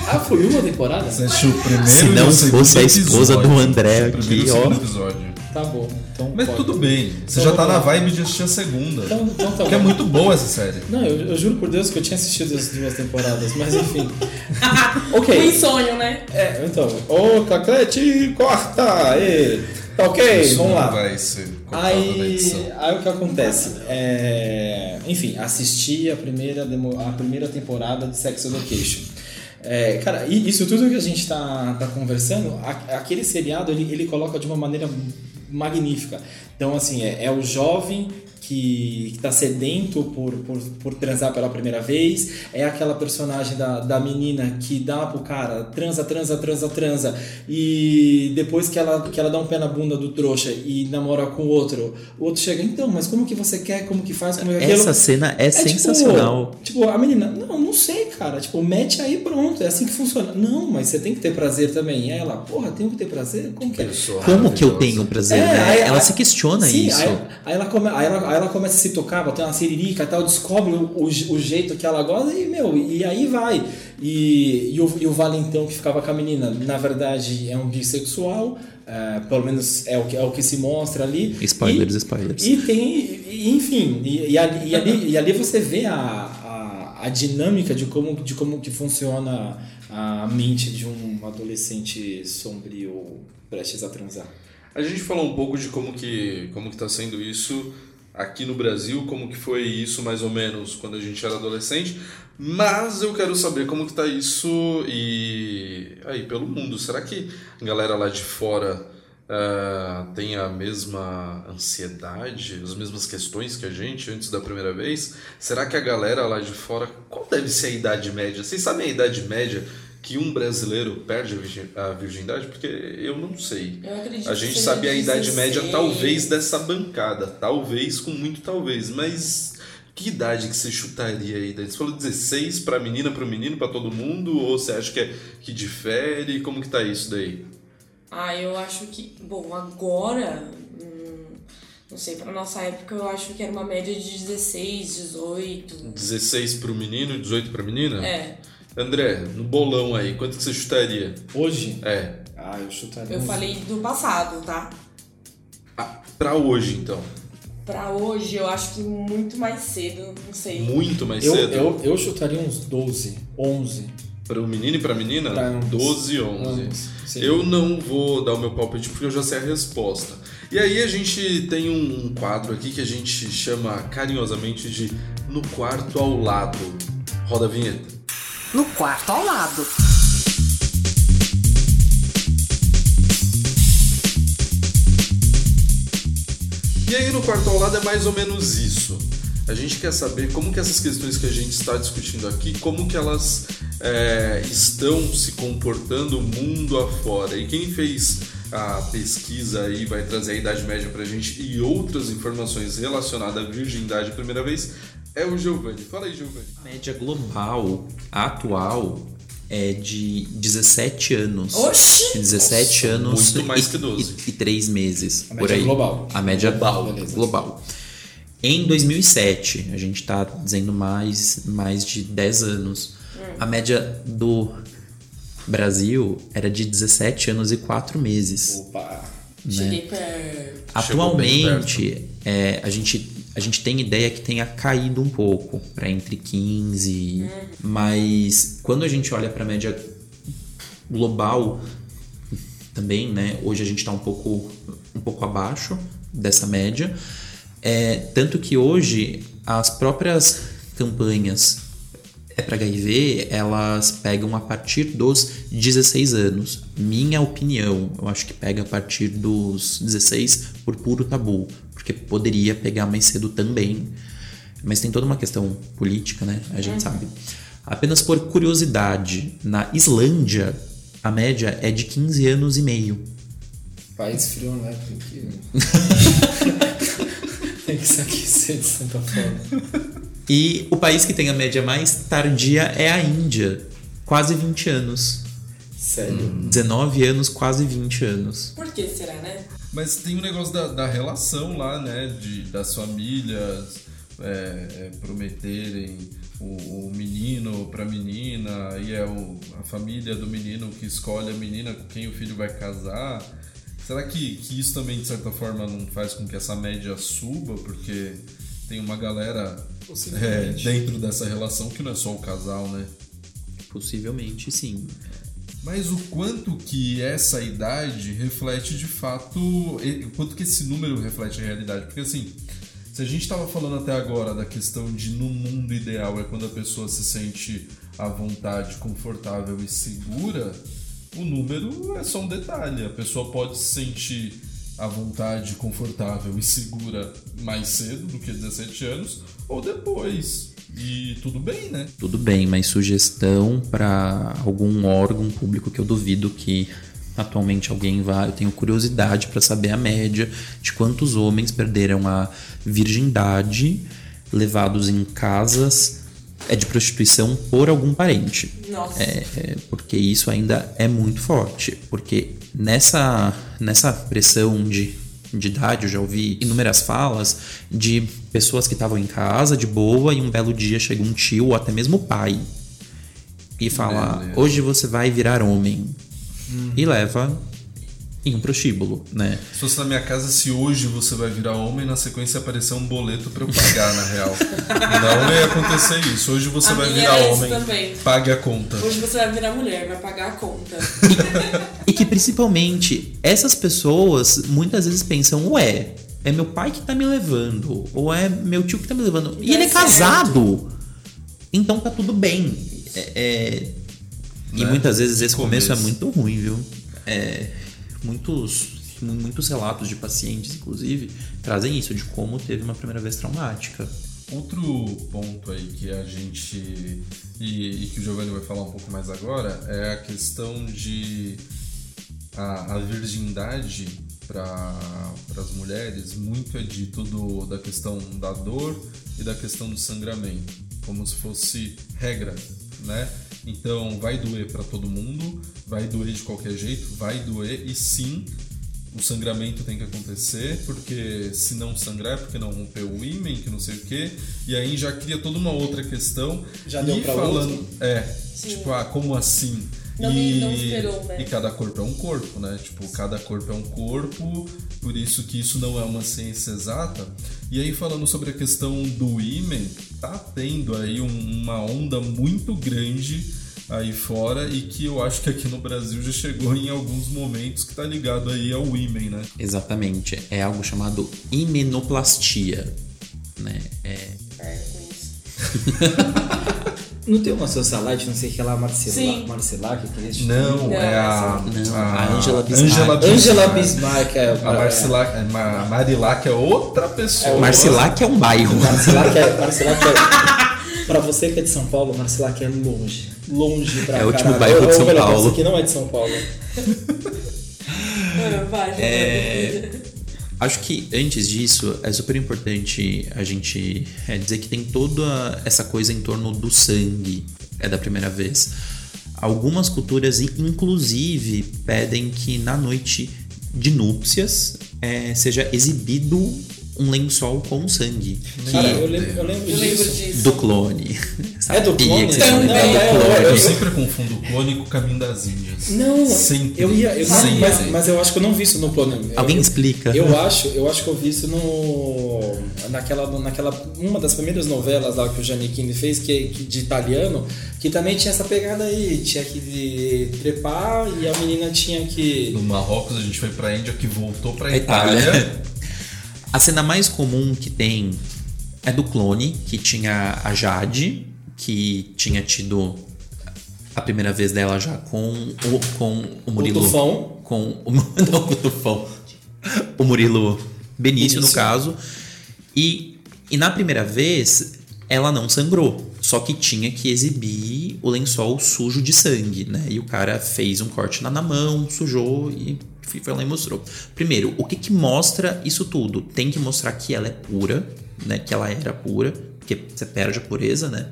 Speaker 4: Ah, foi uma temporada?
Speaker 3: Você assistiu o primeiro
Speaker 6: Se não fosse a esposa
Speaker 3: episódio.
Speaker 6: do André aqui,
Speaker 3: o
Speaker 6: ó.
Speaker 3: segundo episódio.
Speaker 4: Tá bom. Então
Speaker 3: Mas
Speaker 4: pode.
Speaker 3: tudo bem. Você
Speaker 4: Então
Speaker 3: já tá na vibe de assistir a segunda.
Speaker 4: Então, então tá
Speaker 3: Porque é muito boa essa série.
Speaker 4: Não, eu, eu juro por Deus que eu tinha assistido as duas temporadas, mas enfim.
Speaker 5: O *laughs*
Speaker 4: ok.
Speaker 5: insônio, né?
Speaker 4: É, então. Ô, Caclete, corta! E, tá ok?
Speaker 3: Isso
Speaker 4: Vamos lá.
Speaker 3: vai ser
Speaker 4: Aí, aí o que acontece? É, enfim, assisti a primeira, demo- a primeira temporada de Sex Education. É, cara, isso tudo que a gente tá, tá conversando, aquele seriado ele, ele coloca de uma maneira magnífica. Então, assim, é, é o jovem que, que tá sedento por, por, por transar pela primeira vez, é aquela personagem da, da menina que dá pro cara, transa, transa, transa, transa, e depois que ela, que ela dá um pé na bunda do trouxa e namora com o outro, o outro chega, então, mas como que você quer, como que faz, como é aquilo?
Speaker 6: Essa cena é,
Speaker 4: tipo,
Speaker 6: sensacional.
Speaker 4: Tipo, a menina, não, não sei, cara. Tipo, mete aí pronto, é assim que funciona. Não, mas você tem que ter prazer também. E ela, porra, tenho que ter prazer? Como que é?
Speaker 6: Como que eu tenho prazer?
Speaker 4: É,
Speaker 6: né?
Speaker 4: aí-
Speaker 6: ela
Speaker 4: aí-
Speaker 6: se questiona
Speaker 4: Sim,
Speaker 6: isso.
Speaker 4: Aí, aí ela come, aí, ela, aí ela começa a se tocar, botar uma siririca e tal, descobre o, o, o jeito que ela gosta e, meu, e aí vai. E, e, o, e o Valentão que ficava com a menina, na verdade, é um bissexual, é, pelo menos é o, que, é o que se mostra ali.
Speaker 6: Spoilers,
Speaker 4: E-
Speaker 6: spoilers.
Speaker 4: E tem, e, enfim, e, e ali, e, ali, e ali você vê a, a, a dinâmica de como, de como que funciona a mente de um adolescente sombrio prestes a transar.
Speaker 3: A gente falou um pouco de como que como que tá sendo isso aqui no Brasil, como que foi isso mais ou menos quando a gente era adolescente, mas eu quero saber como que tá isso e aí pelo mundo. Será que a galera lá de fora ah, tem a mesma ansiedade, as mesmas questões que a gente antes da primeira vez? Será que a galera lá de fora, qual deve ser a idade média? Vocês sabem a idade média que um brasileiro perde a virgin- a virgindade? Porque eu não sei.
Speaker 5: Eu acredito
Speaker 3: A
Speaker 5: que
Speaker 3: gente
Speaker 5: seja
Speaker 3: sabe a idade
Speaker 5: 16.
Speaker 3: média, talvez, dessa bancada. Talvez, com muito talvez. Mas que idade que você chutaria aí? Você falou 16 pra menina, pro menino, pra todo mundo? Ou você acha que, é, que difere? Como que tá isso daí?
Speaker 5: Ah, eu acho que. Bom, agora. hum, não sei, pra nossa época eu acho que era uma média de 16, 18.
Speaker 3: 16 pro menino e 18 pra menina?
Speaker 5: É.
Speaker 3: André, no bolão aí, quanto que você chutaria?
Speaker 4: Hoje,
Speaker 3: É.
Speaker 4: ah, eu chutaria.
Speaker 5: Eu
Speaker 4: uns-
Speaker 5: falei do passado, tá?
Speaker 3: Ah, pra hoje, então.
Speaker 5: Pra hoje eu acho que muito mais cedo, não sei.
Speaker 3: Muito mais
Speaker 4: Eu,
Speaker 3: cedo?
Speaker 4: eu, eu chutaria uns 12, 11.
Speaker 3: Para o menino e para a menina?
Speaker 4: Pra ambos.
Speaker 3: 12 e 11.
Speaker 4: Ambos, sim.
Speaker 3: Eu não vou dar o meu palpite porque eu já sei a resposta. E aí a gente tem um, um quadro aqui que a gente chama carinhosamente de No Quarto ao Lado. Roda a vinheta.
Speaker 2: No quarto ao lado.
Speaker 3: E aí no quarto ao lado é mais ou menos isso. A gente quer saber como que essas questões que a gente está discutindo aqui, como que elas é, estão se comportando mundo afora. E quem fez a pesquisa aí vai trazer a idade média pra gente e outras informações relacionadas à virgindade primeira vez é o Giovanni. Fala aí, Giovanni.
Speaker 6: A média global atual é de 17 anos.
Speaker 5: Oxi!
Speaker 6: 17
Speaker 3: Nossa,
Speaker 6: anos
Speaker 3: muito mais
Speaker 6: e,
Speaker 3: que 12.
Speaker 6: E, 3 meses.
Speaker 4: A
Speaker 6: por
Speaker 4: média
Speaker 6: aí.
Speaker 4: global.
Speaker 6: A média global.
Speaker 4: Beleza.
Speaker 6: global. Em 2007, a gente está dizendo mais, mais de 10 anos. A média do Brasil era de 17 anos e 4 meses.
Speaker 4: Opa!
Speaker 5: Cheguei perto.
Speaker 6: Atualmente, é, a, gente, a gente tem ideia que tenha caído um pouco para entre 15, mas quando a gente olha para a média global também, né? Hoje a gente está um pouco, um pouco abaixo dessa média. É, tanto que hoje as próprias campanhas é para HIV, elas pegam a partir dos 16 anos. Minha opinião, eu acho que pega a partir dos 16 por puro tabu, porque poderia pegar mais cedo também. Mas tem toda uma questão política, né? A gente sabe. Apenas por curiosidade, na Islândia, a média é de 15 anos e meio.
Speaker 4: País frio, né? Tem que. *laughs* Tem que se aquecer de certa forma.
Speaker 6: E o país que tem a média mais tardia é a Índia, quase 20 anos.
Speaker 4: Sério.
Speaker 6: 19 anos, quase 20 anos.
Speaker 5: Por que será, né?
Speaker 3: Mas tem o negócio da, da relação lá, né? De, das famílias é, é, prometerem o, o menino pra menina, e é o, a família do menino que escolhe a menina com quem o filho vai casar. Será que, que isso também, de certa forma, não faz com que essa média suba? Porque tem uma galera é, dentro dessa relação que não é só o casal, né?
Speaker 6: Possivelmente sim.
Speaker 3: Mas o quanto que essa idade reflete de fato, o quanto que esse número reflete a realidade? Porque assim, se a gente estava falando até agora da questão de no mundo ideal é quando a pessoa se sente à vontade, confortável e segura, o número é só um detalhe. A pessoa pode se sentir à vontade, confortável e segura mais cedo do que 17 anos ou depois. E tudo bem, né?
Speaker 6: Tudo bem, mas sugestão para algum órgão público que eu duvido que atualmente alguém vá. Eu tenho curiosidade para saber a média de quantos homens perderam a virgindade levados em casas é de prostituição por algum parente.
Speaker 5: Nossa.
Speaker 6: É, é, porque isso ainda é muito forte. Porque nessa, nessa pressão de, de idade, eu já ouvi inúmeras falas de pessoas que estavam em casa de boa e um belo dia chega um tio ou até mesmo o pai e fala:
Speaker 3: Beleza.
Speaker 6: Hoje você vai virar homem. E leva em um prostíbulo, né?
Speaker 3: Se fosse na minha casa, se hoje você vai virar homem, na sequência aparecer um boleto pra eu pagar, na real. Não ia acontecer isso. Hoje você
Speaker 5: A
Speaker 3: vai virar
Speaker 5: é
Speaker 3: homem,
Speaker 5: também.
Speaker 3: pague a conta.
Speaker 5: Hoje você vai virar mulher, vai pagar a conta. *laughs*
Speaker 6: E que principalmente essas pessoas muitas vezes pensam, ué, é meu pai que tá me levando, ou é meu tio que tá me levando. E
Speaker 5: Dá
Speaker 6: ele é
Speaker 5: certo.
Speaker 6: casado. Então tá tudo bem. É, é- E
Speaker 3: Né?
Speaker 6: muitas vezes esse começo.
Speaker 3: Começo.
Speaker 6: é muito ruim, viu? É, muitos, mu- muitos relatos de pacientes, inclusive, trazem isso, de como teve uma primeira vez traumática.
Speaker 3: Outro ponto aí que a gente. E, e que o Giovanni vai falar um pouco mais agora é a questão de. A, a virgindade para as mulheres, muito é dito do, da questão da dor e da questão do sangramento, como se fosse regra, né? Então vai doer para todo mundo, vai doer de qualquer jeito, vai doer e sim o sangramento tem que acontecer, porque se não sangrar é porque não rompeu o ímen, que não sei o quê, e aí já cria toda uma outra questão.
Speaker 4: Já
Speaker 3: e
Speaker 4: deu pra
Speaker 3: falando,
Speaker 4: outro?
Speaker 3: É,
Speaker 5: Sim.
Speaker 3: tipo, ah, como assim?
Speaker 5: Não-
Speaker 3: e,
Speaker 5: não esperou, né?
Speaker 3: e cada corpo é um corpo, né? Tipo, cada corpo é um corpo, por isso que isso não é uma ciência exata. E aí, falando sobre a questão do ímen, tá tendo aí um- uma onda muito grande aí fora e que eu acho que aqui no Brasil já chegou em alguns momentos que tá ligado aí ao ímen, né?
Speaker 6: Exatamente. É algo chamado imenoplastia. Né? É,
Speaker 5: É, com isso. *laughs*
Speaker 4: Não tem uma socialite, não sei o que lá, Marcela,
Speaker 5: Sim.
Speaker 4: Marcelac, que é esse
Speaker 3: Não,
Speaker 5: Não,
Speaker 3: é a,
Speaker 6: não,
Speaker 3: a,
Speaker 6: a Angela Bismarck.
Speaker 3: Angela
Speaker 4: Angela
Speaker 3: Bismarck.
Speaker 4: Bismarck é.
Speaker 3: A Marcilac, a Ma- Marilac é outra pessoa.
Speaker 6: Marcilac é um bairro.
Speaker 4: Marcilac é. Marcilac é. Pra você que é de São Paulo, Marcilac é longe. Longe pra
Speaker 6: É o último
Speaker 4: caralho.
Speaker 6: bairro de São Paulo.
Speaker 4: Você que não é de São Paulo. *laughs*
Speaker 5: Vai,
Speaker 6: É, Acho que antes disso é super importante a gente é, dizer que tem toda essa coisa em torno do sangue, é da primeira vez. Algumas culturas, inclusive, pedem que na noite de núpcias é, seja exibido um lençol com sangue. Que,
Speaker 4: Cara, eu lembro, eu lembro disso.
Speaker 6: do clone.
Speaker 4: É do clone?
Speaker 5: Também.
Speaker 6: do
Speaker 4: Não, é,
Speaker 6: clone.
Speaker 3: Eu
Speaker 4: Eu-
Speaker 3: sempre confundo o clone com o caminho das Índias.
Speaker 4: Não,
Speaker 3: sempre.
Speaker 4: eu ia. Eu,
Speaker 3: sempre.
Speaker 4: mas, mas eu acho que eu não vi isso no plano.
Speaker 6: Alguém
Speaker 4: eu,
Speaker 6: explica.
Speaker 4: Eu acho, eu acho que eu vi isso no naquela, naquela uma das primeiras novelas lá que o Giannichini fez que, que de italiano, que também tinha essa pegada aí, tinha que trepar e a menina tinha que
Speaker 3: No Marrocos a gente foi pra Índia que voltou pra
Speaker 6: Itália.
Speaker 3: Itália. *laughs*
Speaker 6: A cena mais comum que tem é do clone, que tinha a Jade, que tinha tido a primeira vez dela já com o, com o Murilo.
Speaker 4: Tufão.
Speaker 6: Com o, *laughs* não, com o Tufão. O Murilo Benício, no
Speaker 4: Benício.
Speaker 6: caso. E, e na primeira vez, ela não sangrou. Só que tinha que exibir o lençol sujo de sangue, né? E o cara fez um corte lá na mão, sujou e foi lá e mostrou. Primeiro, o que que mostra isso tudo? Tem que mostrar que ela é pura, né? Que ela era pura, porque você perde a pureza, né?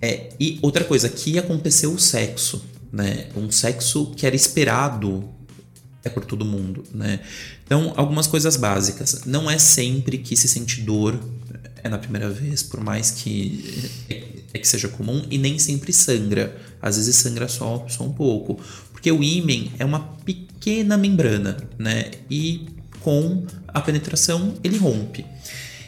Speaker 6: É, e outra coisa, que aconteceu o sexo, né? Um sexo que era esperado é por todo mundo, né? Então, algumas coisas básicas. Não é sempre que se sente dor é na primeira vez, por mais que é, é que seja comum, e nem sempre sangra. Às vezes sangra só, só um pouco. Porque o ímen é uma pequena membrana, né? E com a penetração ele rompe.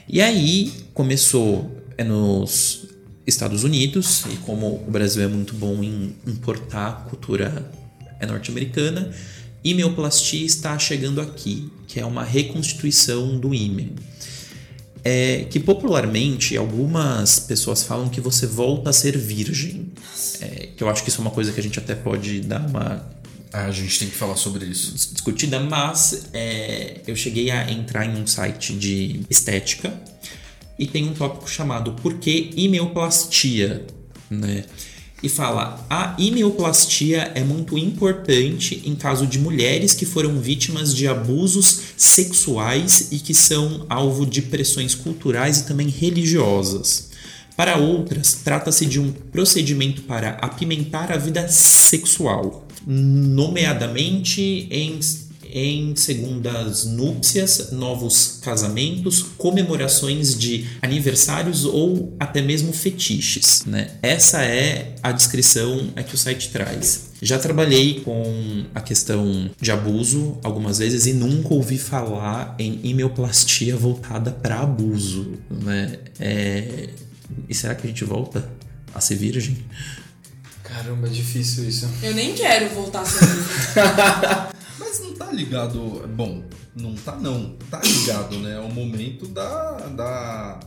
Speaker 6: E aí começou é nos Estados Unidos, e como o Brasil é muito bom em importar cultura é norte-americana, Imeoplastia está chegando aqui, que é uma reconstituição do ímen. É, que popularmente algumas pessoas falam que você volta a ser virgem. É, que eu acho que isso é uma coisa que a gente até pode dar uma
Speaker 3: Ah, a gente tem que falar sobre isso.
Speaker 6: discutida, mas é, eu cheguei a entrar em um site de estética e tem um tópico chamado Por que imeoplastia? Né? E fala: a imeoplastia é muito importante em caso de mulheres que foram vítimas de abusos sexuais e que são alvo de pressões culturais e também religiosas. Para outras, trata-se de um procedimento para apimentar a vida sexual, nomeadamente em, em segundas núpcias, novos casamentos, comemorações de aniversários ou até mesmo fetiches. Né? Essa é a descrição é que o site traz. Já trabalhei com a questão de abuso algumas vezes e nunca ouvi falar em imeoplastia voltada para abuso. Né? É, e será que a gente volta a ser virgem?
Speaker 4: Caramba, é difícil isso.
Speaker 5: Eu nem quero voltar a ser virgem. *laughs*
Speaker 3: Mas não tá ligado. Bom, não tá não. Tá ligado, né? É o momento da. da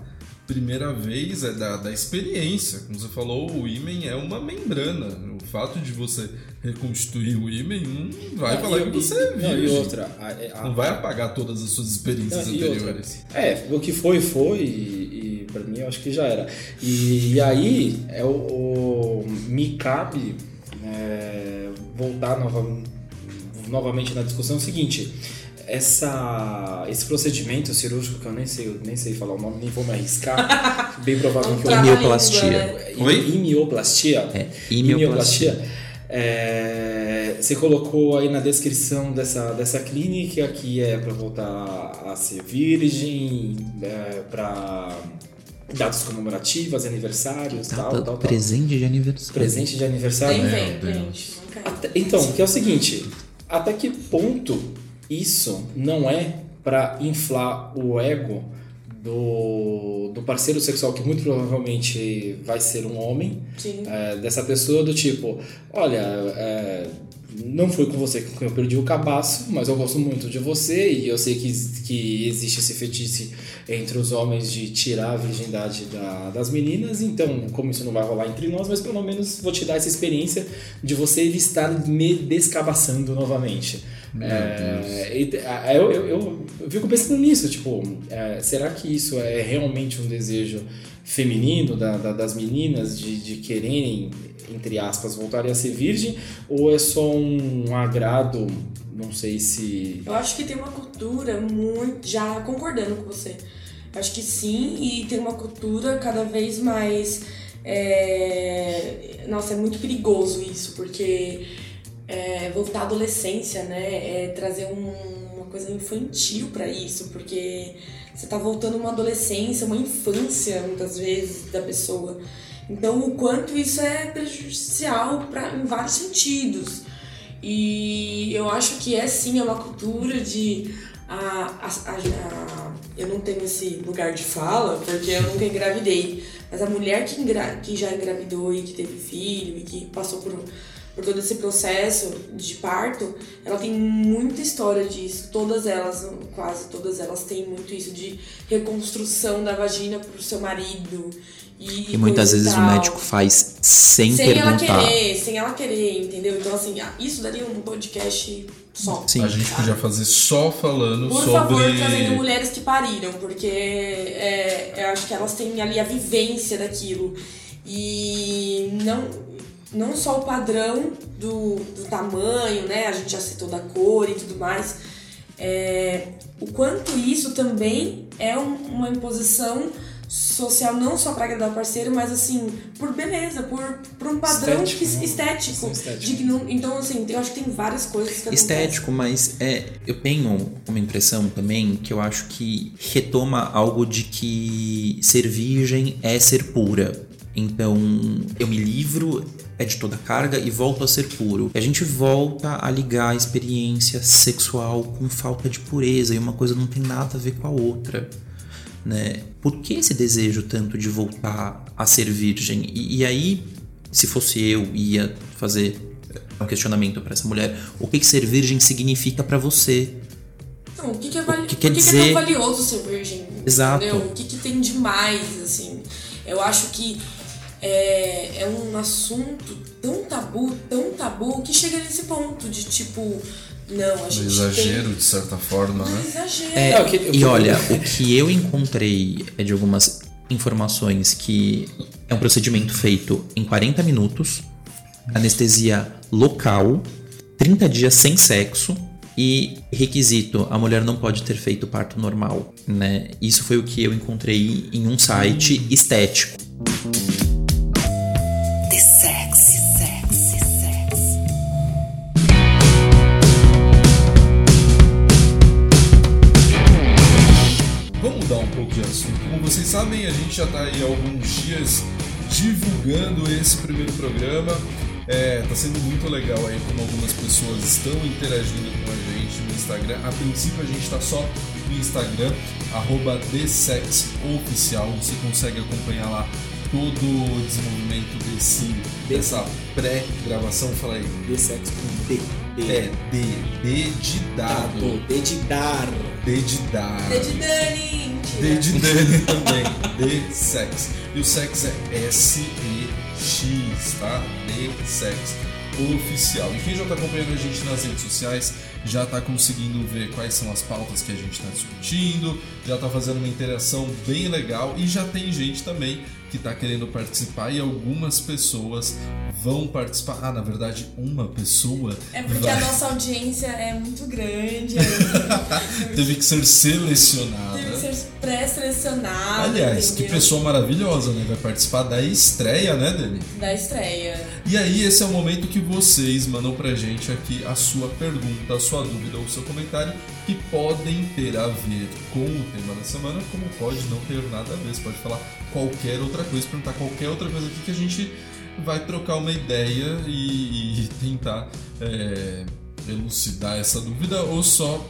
Speaker 3: primeira vez, é da, da experiência. Como você falou, o ímen é uma membrana. O fato de você reconstituir o ímen não vai
Speaker 4: Não,
Speaker 3: falar
Speaker 4: e-
Speaker 3: que você é
Speaker 4: não,
Speaker 3: virgem.
Speaker 4: e outra, a- a-
Speaker 3: Não vai apagar todas as suas experiências
Speaker 4: Não, e outra,
Speaker 3: anteriores.
Speaker 4: É, o que foi, foi, e, e pra mim eu acho que já era. E, e aí, é o, o- me cabe é, voltar nova- novamente na discussão é o seguinte. Essa, esse procedimento cirúrgico, que eu nem sei, eu nem sei falar o nome, nem vou me arriscar, *laughs* bem provável que eu
Speaker 5: trava a língua,
Speaker 6: Mioplastia.
Speaker 5: né?
Speaker 3: Oi?
Speaker 4: Imioplastia.
Speaker 6: É,
Speaker 4: Imioplastia. É, você colocou aí na descrição dessa, dessa clínica que é para voltar a ser virgem, é, para datas comemorativas, aniversários, tal,
Speaker 6: Data-
Speaker 4: tal, tal.
Speaker 6: presente de aniversário.
Speaker 4: Presente de aniversário.
Speaker 5: Não quero.
Speaker 4: Até- então, que é o seguinte, até que ponto isso não é para inflar o ego do, do parceiro sexual que muito provavelmente vai ser um homem, é, dessa pessoa do tipo, olha, é, não foi com você que eu perdi o cabaço, mas eu gosto muito de você e eu sei que, que existe esse fetiche entre os homens de tirar a virgindade da- das meninas, então, como isso não vai rolar entre nós, mas pelo menos vou te dar essa experiência de você estar me descabaçando novamente. É, eu, eu, eu, eu fico pensando nisso, tipo, é, será que isso é realmente um desejo feminino da, da- das meninas de, de quererem, entre aspas, voltarem a ser virgem, ou é só um agrado, não sei se...
Speaker 5: Eu acho que tem uma cultura muito. Já concordando com você. Acho que sim, e tem uma cultura cada vez mais. é, Nossa, é muito perigoso isso, porque é, voltar à adolescência, né? É trazer um- uma coisa infantil pra isso, porque você tá voltando uma adolescência, uma infância, muitas vezes, da pessoa. Então, o quanto isso é prejudicial pra, em vários sentidos. E eu acho que é sim, é uma cultura de. A, a- a- eu não tenho esse lugar de fala, porque eu nunca engravidei. Mas a mulher que, engra, que já engravidou e que teve filho e que passou por, por todo esse processo de parto, ela tem muita história disso. Todas elas, quase todas elas, têm muito isso de reconstrução da vagina pro seu marido. E,
Speaker 6: E muitas vezes o
Speaker 5: tal
Speaker 6: médico faz sem,
Speaker 5: sem ela
Speaker 6: perguntar.
Speaker 5: querer, sem ela querer, entendeu? Então, assim, isso daria um podcast só.
Speaker 6: Sim.
Speaker 3: A gente podia fazer só falando
Speaker 5: Por
Speaker 3: sobre.
Speaker 5: favor, trazendo mulheres que pariram, porque é, eu acho que elas têm ali a vivência daquilo. E não, não só o padrão do, do tamanho, né? A gente já citou da cor e tudo mais. É, o quanto isso também é um- uma imposição social, não só para agradar o parceiro, mas assim, por beleza, por, por um padrão
Speaker 4: Estético,
Speaker 5: que-
Speaker 4: né?
Speaker 5: estético.
Speaker 4: Estético.
Speaker 5: de que não- então, assim, eu acho que tem várias coisas que.
Speaker 6: Estético, mas é, eu tenho uma impressão também que eu acho que retoma algo de que ser virgem é ser pura. Então eu me livro é de toda carga e volto a ser puro. E a gente volta a ligar a experiência sexual com falta de pureza e uma coisa não tem nada a ver com a outra. Né? Por que esse desejo tanto de voltar a ser virgem? E, e aí, se fosse eu, ia fazer um questionamento para essa mulher: o que, que ser virgem significa para você?
Speaker 5: Não, o que, que é, vali...
Speaker 6: que quer
Speaker 5: que que é
Speaker 6: dizer-
Speaker 5: tão valioso ser virgem?
Speaker 6: Exato.
Speaker 5: Entendeu? O que, que tem de mais, assim? Eu acho que é, é um assunto tão tabu, tão tabu, que chega nesse ponto de tipo, não, a
Speaker 3: Um
Speaker 5: gente
Speaker 3: exagero,
Speaker 5: tem...
Speaker 3: de certa forma,
Speaker 5: Um
Speaker 3: né?
Speaker 5: exagero.
Speaker 6: É,
Speaker 4: É, o que- o que-
Speaker 6: e olha, o que eu encontrei é de algumas informações que é um procedimento feito em 40 minutos, anestesia local, 30 dias sem sexo e requisito, a mulher não pode ter feito parto normal, né? Isso foi o que eu encontrei em um site estético.
Speaker 3: A gente já está aí há alguns dias divulgando esse primeiro programa. É, tá sendo muito legal aí como algumas pessoas estão interagindo com a gente no Instagram. A princípio a gente está só no Instagram, arroba TheSexOficial. Você consegue acompanhar lá todo o desenvolvimento desse, dessa pré-gravação. Fala aí.
Speaker 4: De sexo com D. D.
Speaker 3: É, D, D de dado.
Speaker 4: Dado. D de dar.
Speaker 3: D de dar.
Speaker 5: D de Dani,
Speaker 3: D de Dani também. D sex. E o sex é S-E-X, tá? D sex oficial. E quem já está acompanhando a gente nas redes sociais já está conseguindo ver quais são as pautas que a gente está discutindo, já está fazendo uma interação bem legal e já tem gente também que está querendo participar e algumas pessoas vão participar. Ah, na verdade, uma pessoa
Speaker 5: É porque
Speaker 3: vai-
Speaker 5: a nossa audiência é muito grande. *laughs* aí
Speaker 3: teve que ser selecionada.
Speaker 5: Teve que ser pré-selecionada.
Speaker 3: Aliás, que
Speaker 5: entendeu?
Speaker 3: pessoa maravilhosa, né? Vai participar da estreia, né, Dani?
Speaker 5: Da estreia.
Speaker 3: E aí, esse é o momento que vocês mandam pra gente aqui a sua pergunta, a sua dúvida ou o seu comentário, que podem ter a ver com o tema da semana, como pode não ter nada a ver. Você pode falar qualquer outra coisa, perguntar qualquer outra coisa aqui que a gente vai trocar uma ideia e, e tentar é, elucidar essa dúvida ou só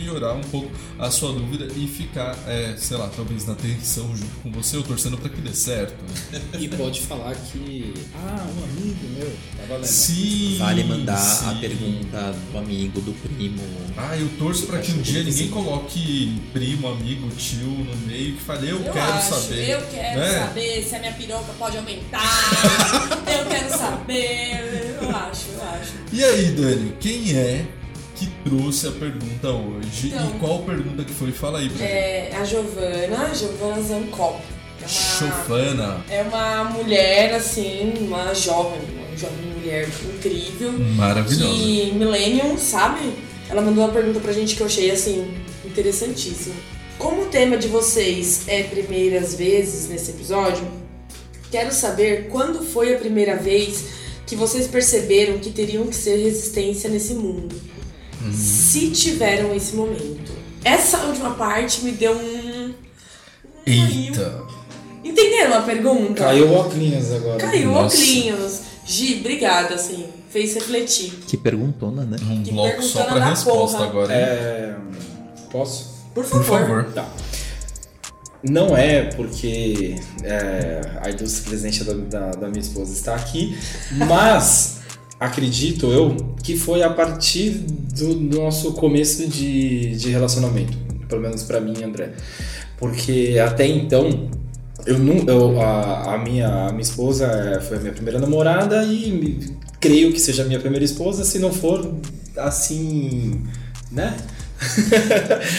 Speaker 3: piorar um pouco a sua dúvida e ficar, é, sei lá, talvez na tensão junto com você ou torcendo pra que dê certo. Né?
Speaker 4: E pode falar que. Ah, um amigo meu. Tá valendo.
Speaker 3: Sim.
Speaker 6: Vale mandar a
Speaker 3: sim.
Speaker 6: pergunta do amigo, do primo.
Speaker 3: Ah, eu torço pra que um dia ninguém coloque primo, amigo, tio no meio que fale, eu, quero
Speaker 5: acho,
Speaker 3: saber.
Speaker 5: Eu quero
Speaker 3: né?
Speaker 5: saber se a minha piroca pode aumentar. eu quero saber. Eu acho, eu acho.
Speaker 3: E aí, Dani, quem é que trouxe a pergunta hoje?
Speaker 5: Então.
Speaker 3: e qual pergunta que foi? Fala aí pra.
Speaker 5: É a Giovana, Giovana Zancop. É
Speaker 3: Chofana.
Speaker 5: é uma mulher, assim, uma jovem, uma jovem mulher incrível.
Speaker 3: Maravilhosa.
Speaker 5: Que Millennium, sabe? Ela mandou uma pergunta pra gente que eu achei, assim, interessantíssima. Como o tema de vocês é primeiras vezes nesse episódio, quero saber quando foi a primeira vez que vocês perceberam que teriam que ser resistência nesse mundo. Se tiveram esse momento. Essa última parte me deu um.
Speaker 3: Eita.
Speaker 5: Entenderam a pergunta?
Speaker 4: Caiu o óculos agora.
Speaker 5: Caiu
Speaker 3: Nossa.
Speaker 5: óculos. Gi, obrigada, assim. Fez refletir.
Speaker 6: Que perguntona, né?
Speaker 3: Um
Speaker 5: Que
Speaker 3: bloco só pra resposta
Speaker 5: porra.
Speaker 3: agora. hein?
Speaker 4: É. Posso?
Speaker 5: Por favor.
Speaker 3: Por favor.
Speaker 4: Tá. Não é porque é, a ilustre presidente da, da, da minha esposa está aqui, mas acredito eu que foi a partir do nosso começo de, de relacionamento, pelo menos pra mim, André. Porque até então eu não, eu, a, a minha, a minha esposa é, foi a minha primeira namorada e creio que seja a minha primeira esposa, se não for assim, né?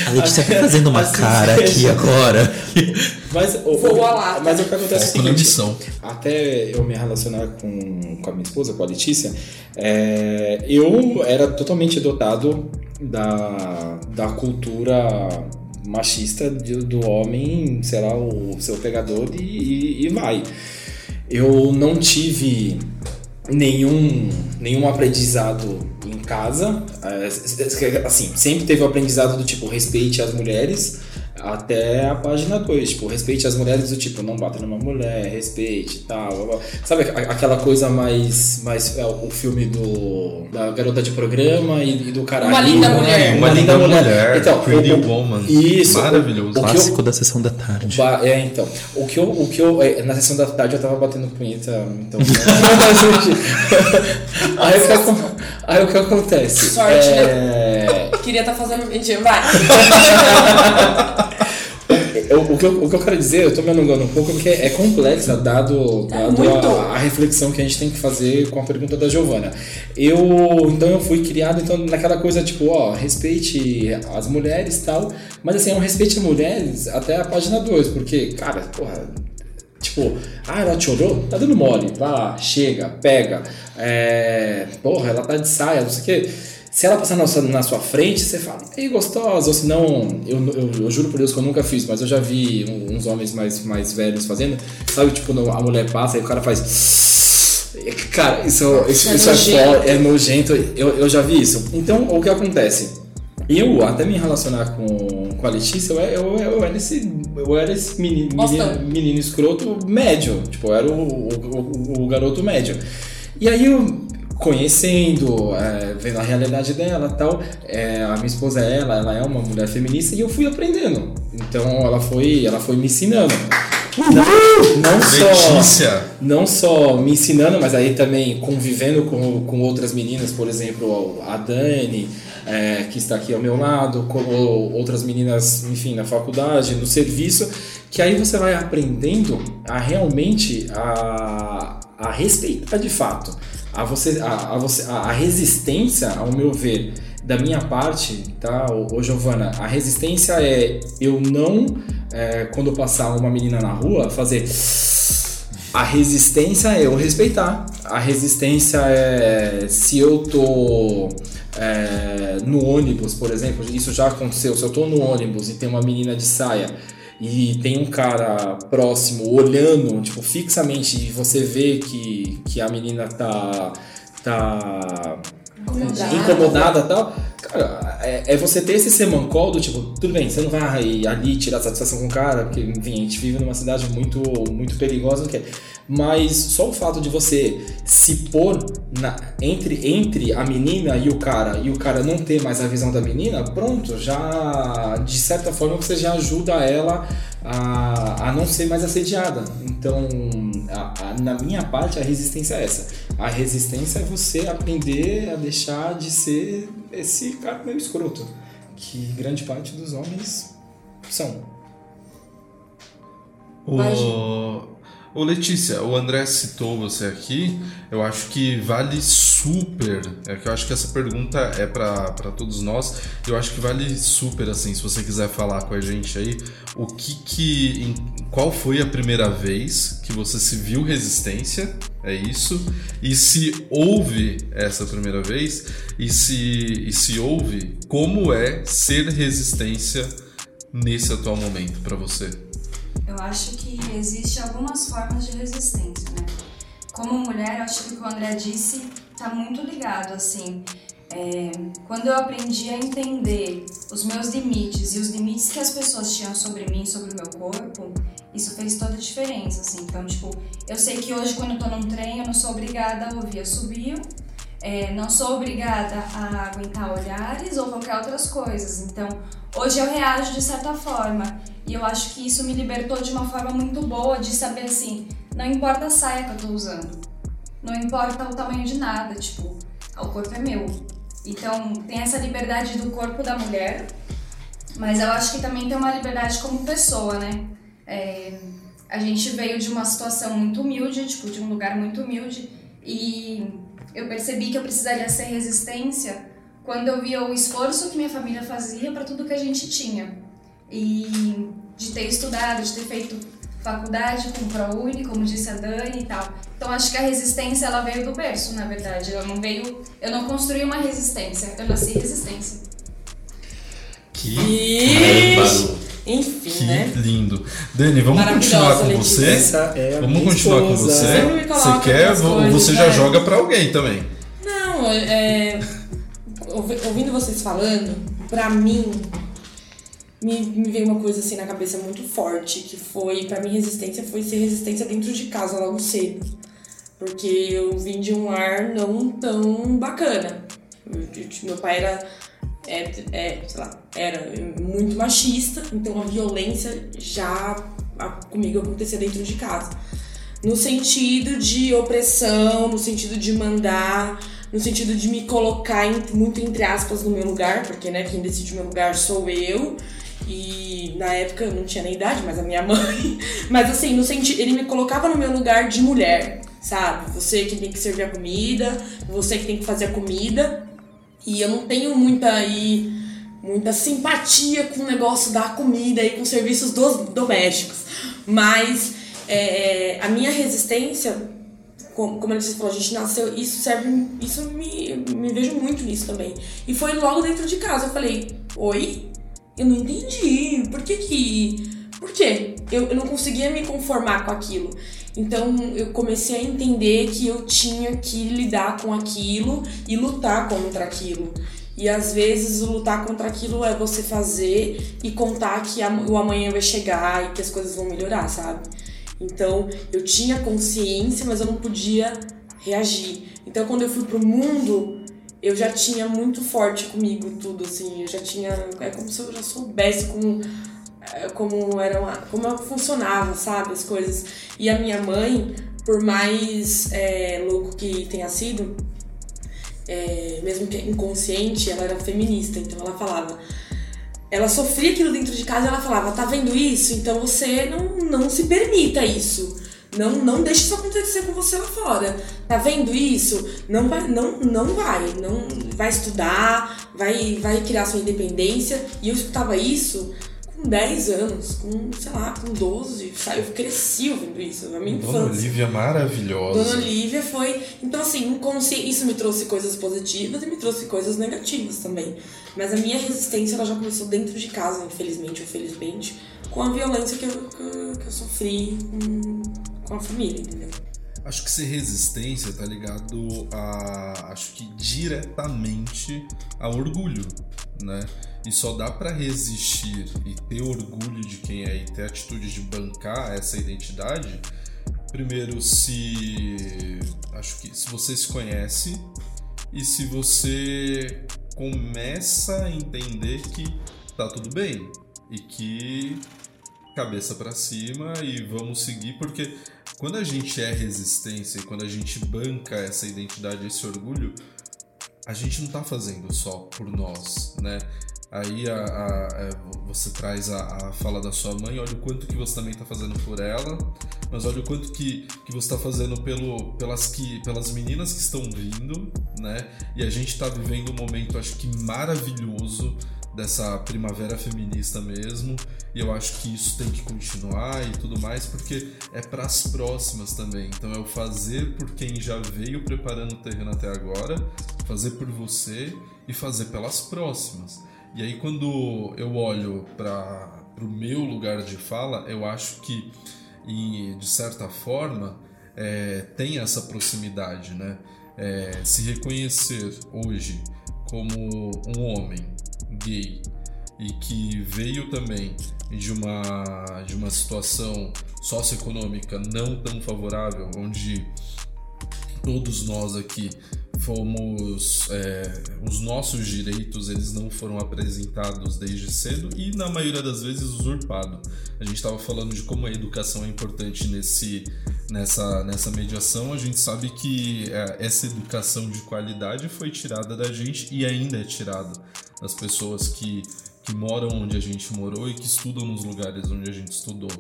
Speaker 6: A Letícia tá *laughs* fazendo uma
Speaker 4: Assim
Speaker 6: cara aqui
Speaker 4: seja.
Speaker 6: agora. *laughs*
Speaker 4: Mas, o, o-
Speaker 5: lata.
Speaker 4: mas o que acontece é o
Speaker 3: Foco na
Speaker 4: seguinte,
Speaker 3: missão.
Speaker 4: até eu me relacionar com, com a minha esposa, com a Letícia, é, eu era totalmente dotado da, da cultura machista de- do homem, sei lá, o seu pegador e, e- e vai. Eu não tive nenhum, nenhum aprendizado em casa. É, Assim, sempre teve o aprendizado do tipo, respeite as mulheres até a página 2. Tipo, respeite as mulheres do tipo, não bata numa mulher, respeite e tal. blá, blá. Sabe aquela coisa mais. mais é, o filme do. da garota de programa e, e do caralho.
Speaker 5: Uma linda mulher.
Speaker 3: Uma linda mulher,
Speaker 4: Então,
Speaker 3: Pretty
Speaker 4: o-
Speaker 3: Woman.
Speaker 4: Isso.
Speaker 3: Maravilhoso.
Speaker 4: O que eu-
Speaker 6: Clássico da sessão da tarde.
Speaker 4: Ba- É, então. O que eu. O que eu é, na sessão da tarde eu tava batendo punheta, então. *laughs* aí, o que, aí o que acontece?
Speaker 5: Sorte,
Speaker 4: é,
Speaker 5: Queria estar fazendo. Mentira, vai. *laughs*
Speaker 4: eu- o, que eu, o que eu quero dizer, eu tô me alongando um pouco, porque é complexa, dado,
Speaker 5: É
Speaker 4: dado a, a reflexão que a gente tem que fazer com a pergunta da Giovana. Eu, então, eu fui criado então, naquela coisa, tipo, ó, respeite as mulheres e tal, mas assim, é um respeite as mulheres até a página 2, porque, cara, porra, Tipo, ah, ela chorou? Tá dando mole. Vai lá, chega, pega. É, porra, ela tá de saia, não sei o quê. Se ela passar na sua, na sua frente, você fala, ei, gostosa. Ou se não, eu, eu, eu juro por Deus que eu nunca fiz, mas eu já vi uns homens mais, mais velhos fazendo. Sabe, tipo, a mulher passa e o cara faz. Cara, isso, isso,
Speaker 5: É
Speaker 4: isso é,
Speaker 5: nojento.
Speaker 4: fo- é nojento. Eu, eu já vi isso. Então, o que acontece? Eu, até me relacionar com, com a Letícia, eu, eu, eu era esse, eu era esse menino, menino, menino escroto médio. Tipo, eu era o, o, o- o garoto médio. E aí eu conhecendo, é, vendo a realidade dela e tal, é, a minha esposa é ela, ela é uma mulher feminista e eu fui aprendendo. Então ela foi, ela foi me ensinando. Não, não só não só me ensinando, mas aí também convivendo com, com outras meninas, por exemplo, a Dani, é, que está aqui ao meu lado, como outras meninas, enfim, na faculdade, no serviço, que aí você vai aprendendo a realmente a, a respeitar de fato. A, você, a, a, você, a, resistência, ao meu ver, da minha parte, tá, ô Giovana, a resistência é eu não, é, quando passar uma menina na rua, fazer. A resistência é eu respeitar. A resistência é se eu tô é, no ônibus, por exemplo, isso já aconteceu. Se eu tô no ônibus e tem uma menina de saia e tem um cara próximo olhando, tipo, fixamente, e você vê que, que a menina tá. tá
Speaker 5: Incomodada.
Speaker 4: incomodada e tal. Cara, é, é você ter esse semancol do tipo, tudo bem, você não vai ali tirar satisfação com o cara, porque, enfim, a gente vive numa cidade muito, muito perigosa, não quer. Mas só o fato de você se pôr na, entre, entre a menina e o cara, e o cara não ter mais a visão da menina, pronto, já de certa forma você já ajuda ela a, a não ser mais assediada. Então, a- a- na minha parte, a resistência é essa. A resistência é você aprender a deixar de ser esse cara meio escroto, que grande parte dos homens são.
Speaker 3: O... Ô Letícia, o André citou você aqui. Eu acho que vale super. É que eu acho que essa pergunta é pra todos nós. Eu acho que vale super assim, se você quiser falar com a gente aí, o que que em- qual foi a primeira vez que você se viu resistência? É isso? E se houve essa primeira vez e se e se houve, como é ser resistência nesse atual momento pra você?
Speaker 7: Eu acho que existe algumas formas de resistência, né? Como mulher, acho que o que o André disse tá muito ligado, assim. É, quando eu aprendi a entender os meus limites e os limites que as pessoas tinham sobre mim, sobre o meu corpo, isso fez toda a diferença, assim. Então, tipo, eu sei que hoje quando eu tô num trem, eu não sou obrigada a ouvir assobio, é, não sou obrigada a aguentar olhares ou qualquer outras coisas. Então, hoje eu reajo de certa forma. E eu acho que isso me libertou de uma forma muito boa de saber assim, não importa a saia que eu tô usando. Não importa o tamanho de nada, tipo, o corpo é meu. Então, tem essa liberdade do corpo da mulher, mas eu acho que também tem uma liberdade como pessoa, né? É, a gente veio de uma situação muito humilde, tipo, de um lugar muito humilde, e eu percebi que eu precisaria ser resistência quando eu via o esforço que minha família fazia para tudo que a gente tinha. E de ter estudado, de ter feito faculdade com ProUni, como disse a Dani e tal. Então acho que a resistência ela veio do berço, na verdade. Eu não veio, eu não construí uma resistência, eu nasci resistência.
Speaker 3: Que
Speaker 5: E... Enfim,
Speaker 3: Que
Speaker 5: né?
Speaker 3: lindo. Dani, vamos continuar com
Speaker 5: Letícia.
Speaker 3: você?
Speaker 4: Essa é a
Speaker 3: Vamos continuar com
Speaker 4: esposa.
Speaker 3: você?
Speaker 5: Sempre me coloca
Speaker 3: Você quer
Speaker 5: coisas,
Speaker 3: você já
Speaker 5: vai.
Speaker 3: joga pra alguém também?
Speaker 5: Não, é, ouvi- ouvindo vocês falando, pra mim, me, me veio uma coisa assim na cabeça muito forte, que foi, pra mim, resistência foi ser resistência dentro de casa logo cedo. Porque eu vim de um ar não tão bacana. Eu- eu- Meu pai era, é, é, sei lá, era muito machista, então a violência já comigo acontecia dentro de casa. No sentido de opressão, no sentido de mandar, no sentido de me colocar em- muito entre aspas no meu lugar, porque né, quem decide o meu lugar sou eu. E na época eu não tinha nem idade, mas a minha *laughs* mãe. Mas assim, no sentido, ele me colocava no meu lugar de mulher, sabe? Você que tem que servir a comida, você que tem que fazer a comida. E eu não tenho muita aí muita simpatia com o negócio da comida e com serviços dos domésticos. Mas é, a minha resistência, como, como ele falou, a gente nasceu, isso serve, isso me, me vejo muito nisso também. E foi logo dentro de casa, eu falei, oi? Eu não entendi, por que que... Por quê? Eu, eu não conseguia me conformar com aquilo. Então eu comecei a entender que eu tinha que lidar com aquilo e lutar contra aquilo. E às vezes lutar contra aquilo é você fazer e contar que o amanhã vai chegar e que as coisas vão melhorar, sabe? Então eu tinha consciência, mas eu não podia reagir. Então quando eu fui pro mundo, eu já tinha muito forte comigo tudo, assim, eu já tinha. É como se eu já soubesse como, é, como, era uma, como funcionava, sabe, as coisas. E a minha mãe, por mais é, louco que tenha sido, é, mesmo que inconsciente, ela era feminista, então ela falava ela sofria aquilo dentro de casa e ela falava, tá vendo isso? Então você não, não se permita isso. Não, não deixe isso acontecer com você lá fora. Tá vendo isso? Não vai, não, não vai. Não vai estudar, vai, vai criar sua independência. E eu escutava isso com 10 anos, com, sei lá, com 12. Eu cresci ouvindo isso na minha
Speaker 3: Dona
Speaker 5: infância.
Speaker 3: Olivia maravilhosa.
Speaker 5: Dona Olivia foi. Então, assim, isso me trouxe coisas positivas e me trouxe coisas negativas também. Mas a minha resistência ela já começou dentro de casa, infelizmente ou felizmente, com a violência que eu, que, que eu sofri com, com a família, entendeu?
Speaker 3: Acho que ser resistência tá ligado a. Acho que diretamente a orgulho, né? E só dá para resistir e ter orgulho de quem é e ter atitude de bancar essa identidade. Primeiro, se. Acho que se você se conhece e se você começa a entender que tá tudo bem e que cabeça para cima e vamos seguir porque quando a gente é resistência e quando a gente banca essa identidade, esse orgulho, a gente não tá fazendo só por nós, né? Aí a, a, a, você traz a, fala da sua mãe, olha o quanto que você também está fazendo por ela, mas olha o quanto que, que você está fazendo pelo, pelas, que, pelas meninas que estão vindo, né? E a gente está vivendo um momento, acho que maravilhoso dessa primavera feminista mesmo, e eu acho que isso tem que continuar e tudo mais, porque é para as próximas também. Então é o fazer por quem já veio preparando o terreno até agora, fazer por você e fazer pelas próximas. E aí quando eu olho para o meu lugar de fala, eu acho que e, de certa forma é, tem essa proximidade, né? É, se reconhecer hoje como um homem gay e que veio também de uma, de uma situação socioeconômica não tão favorável, onde todos nós aqui fomos é, os nossos direitos eles não foram apresentados desde cedo e na maioria das vezes usurpado a gente estava falando de como a educação é importante nesse nessa nessa mediação a gente sabe que é, essa educação de qualidade foi tirada da gente e ainda é tirada das pessoas que que moram onde a gente morou e que estudam nos lugares onde a gente estudou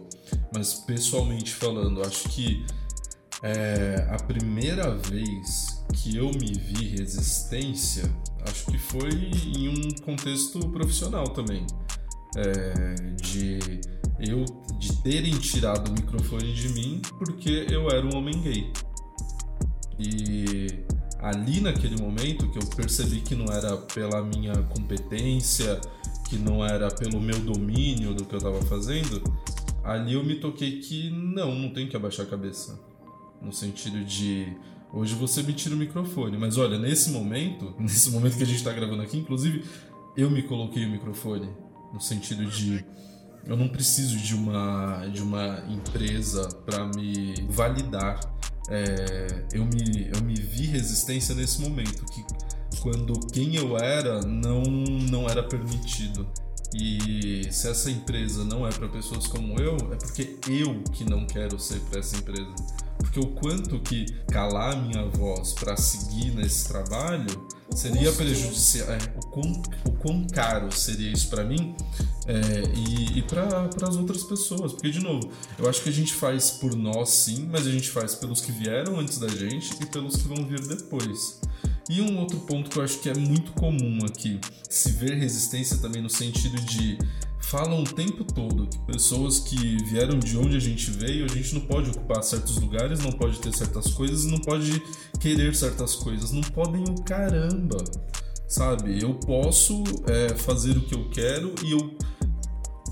Speaker 3: mas pessoalmente falando acho que é, a primeira vez que eu me vi resistência, acho que foi em um contexto profissional também. É, de eu de terem tirado o microfone de mim porque eu era um homem gay. E ali naquele momento que eu percebi que não era pela minha competência, que não era pelo meu domínio do que eu estava fazendo, ali eu me toquei que não, não tem que abaixar a cabeça no sentido de hoje você me tira o microfone, mas olha, nesse momento, *laughs* nesse momento que a gente está gravando aqui, inclusive eu me coloquei o microfone no sentido de eu não preciso de uma de uma empresa para me validar. É, eu me eu me vi resistência nesse momento que quando quem eu era não não era permitido. E se essa empresa não é para pessoas como eu, é porque eu que não quero ser para essa empresa. Porque o quanto que calar a minha voz para seguir nesse trabalho seria prejudicial. É, o, quão, o quão caro seria isso para mim é, e, e para as outras pessoas. Porque, de novo, eu acho que a gente faz por nós sim, mas a gente faz pelos que vieram antes da gente e pelos que vão vir depois. E um outro ponto que eu acho que é muito comum aqui, se ver resistência também no sentido de falam o tempo todo que pessoas que vieram de onde a gente veio, a gente não pode ocupar certos lugares, não pode ter certas coisas, não pode querer certas coisas. Não podem o caramba, sabe? Eu posso é, fazer o que eu quero e eu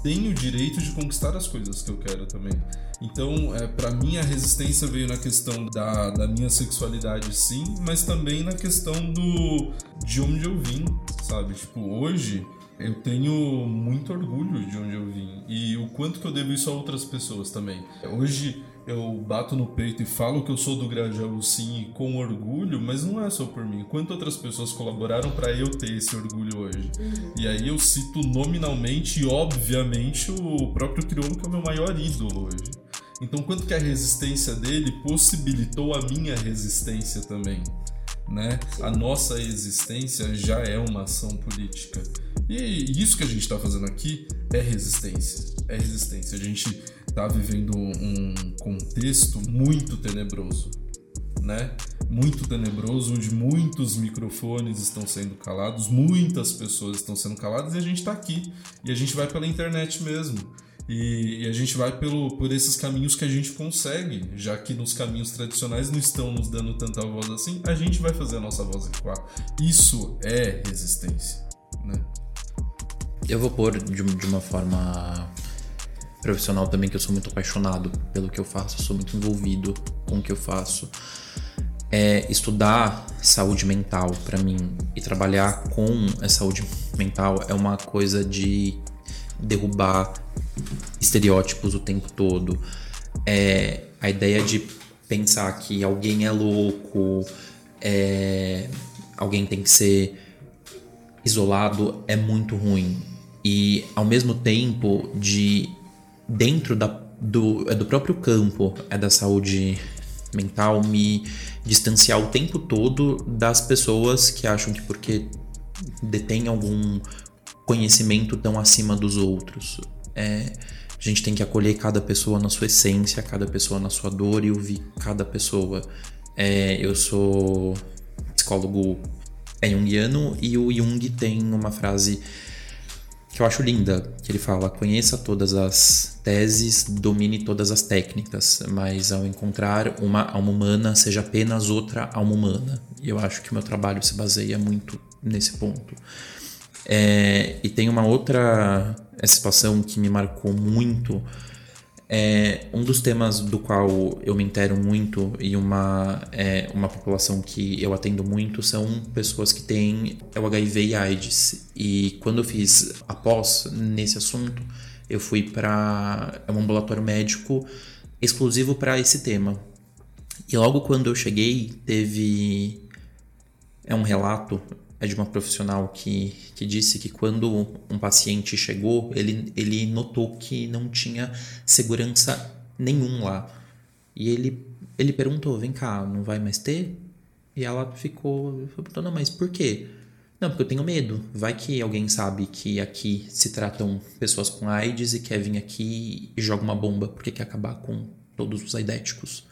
Speaker 3: tenho o direito de conquistar as coisas que eu quero também. Então, é, para mim, a resistência veio na questão da, da minha sexualidade, sim, mas também na questão do de onde eu vim, sabe? Tipo, hoje eu tenho muito orgulho de onde eu vim e o quanto que eu devo isso a outras pessoas também. Hoje eu bato no peito e falo que eu sou do Grajaú sim com orgulho, mas não é só por mim. Quantas outras pessoas colaboraram para eu ter esse orgulho hoje? Uhum. E aí eu cito nominalmente e obviamente o próprio Crioulo que é o meu maior ídolo hoje. Então quanto que a resistência dele possibilitou a minha resistência também? Né? A nossa existência já é uma ação política. E isso que a gente está fazendo aqui é resistência. É resistência. A gente está vivendo um contexto muito tenebroso, né? Muito tenebroso, onde muitos microfones estão sendo calados, muitas pessoas estão sendo caladas e a gente está aqui. E a gente vai pela internet mesmo. E, e, a gente vai pelo, por esses caminhos que a gente consegue, já que nos caminhos tradicionais não estão nos dando tanta voz assim, a gente vai fazer a nossa voz ecoar. Isso é resistência, né?
Speaker 6: Eu vou pôr de, de uma forma profissional também, que eu sou muito apaixonado pelo que eu faço, sou muito envolvido com o que eu faço. É estudar saúde mental para mim e trabalhar com a saúde mental é uma coisa de derrubar estereótipos o tempo todo. É, a ideia de pensar que alguém é louco, é, alguém tem que ser isolado é muito ruim e ao mesmo tempo de dentro da, do, é do próprio campo é da saúde mental me distanciar o tempo todo das pessoas que acham que porque detêm algum conhecimento tão acima dos outros. É, a gente tem que acolher cada pessoa na sua essência, cada pessoa na sua dor e ouvir cada pessoa. É, eu sou psicólogo é junguiano e o Jung tem uma frase que eu acho linda, que ele fala: conheça todas as teses, domine todas as técnicas, mas ao encontrar uma alma humana, seja apenas outra alma humana. E eu acho que o meu trabalho se baseia muito nesse ponto. É, e tem uma outra situação que me marcou muito é, um dos temas do qual eu me entero muito e uma, é, uma população que eu atendo muito são pessoas que têm o HIV e AIDS. E quando eu fiz a pós nesse assunto, eu fui para um ambulatório médico exclusivo para esse tema. E logo quando eu cheguei, teve é um relato é de uma profissional que, que disse que quando um paciente chegou, ele, ele notou que não tinha segurança nenhum lá. E ele, ele perguntou: vem cá, não vai mais ter? E ela ficou, perguntou: não, mas por quê? Não, porque eu tenho medo. Vai que alguém sabe que aqui se tratam pessoas com AIDS e quer vir aqui e joga uma bomba porque quer acabar com todos os aidéticos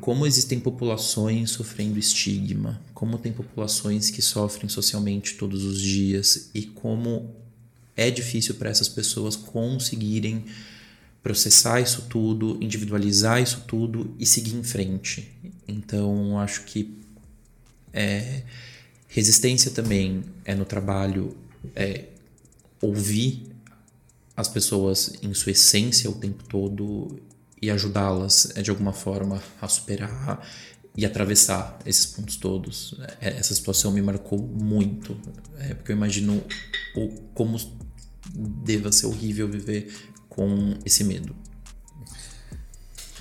Speaker 6: como existem populações sofrendo estigma, como tem populações que sofrem socialmente todos os dias e como é difícil para essas pessoas conseguirem processar isso tudo, individualizar isso tudo e seguir em frente. Então, acho que é, resistência também é no trabalho é, ouvir as pessoas em sua essência o tempo todo e ajudá-las é, de alguma forma a superar e atravessar esses pontos todos. É, essa situação me marcou muito, é, porque eu imagino o, como deva ser horrível viver com esse medo.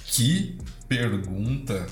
Speaker 3: Que pergunta!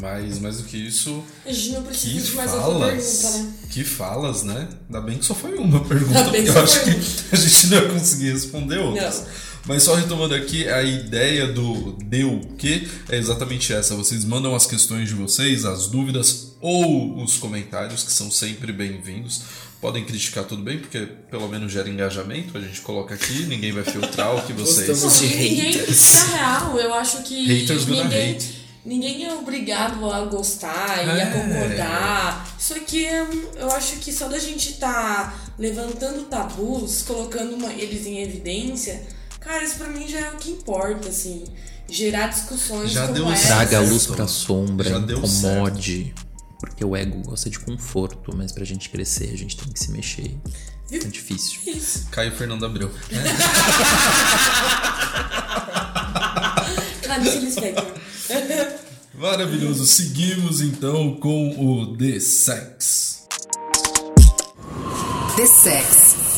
Speaker 3: Mas mais do que isso.
Speaker 5: A gente não precisa que de mais falas, outra pergunta, né?
Speaker 3: Que falas, né? Ainda bem que só foi uma *laughs* pergunta, porque eu acho que a gente não ia conseguir responder outras. Não. Mas só retomando aqui, a ideia do deu o que é exatamente essa. Vocês mandam as questões de vocês, as dúvidas ou os comentários, que são sempre bem-vindos. Podem criticar tudo bem, porque pelo menos gera engajamento. A gente coloca aqui, ninguém vai filtrar o que vocês.
Speaker 4: Gostamos de
Speaker 5: ninguém,
Speaker 4: haters.
Speaker 5: na real, eu acho que
Speaker 3: Haters gonna
Speaker 5: ninguém,
Speaker 3: hate.
Speaker 5: ninguém é obrigado a gostar e
Speaker 3: É.
Speaker 5: a concordar. Isso aqui é, eu acho que só da gente tá levantando tabus, colocando uma- eles em evidência, cara, isso pra mim já é o que importa, assim. Gerar discussões
Speaker 3: Já
Speaker 5: como
Speaker 3: deu
Speaker 5: essa.
Speaker 6: Traga a luz pra sombra,
Speaker 3: Já deu
Speaker 6: incomode. Porque o ego gosta de conforto, mas pra gente crescer a gente tem que se mexer. É difícil.
Speaker 5: Isso.
Speaker 3: Caio Fernando Abreu. *laughs* Maravilhoso. Seguimos então com o The Sex.
Speaker 2: The Sex.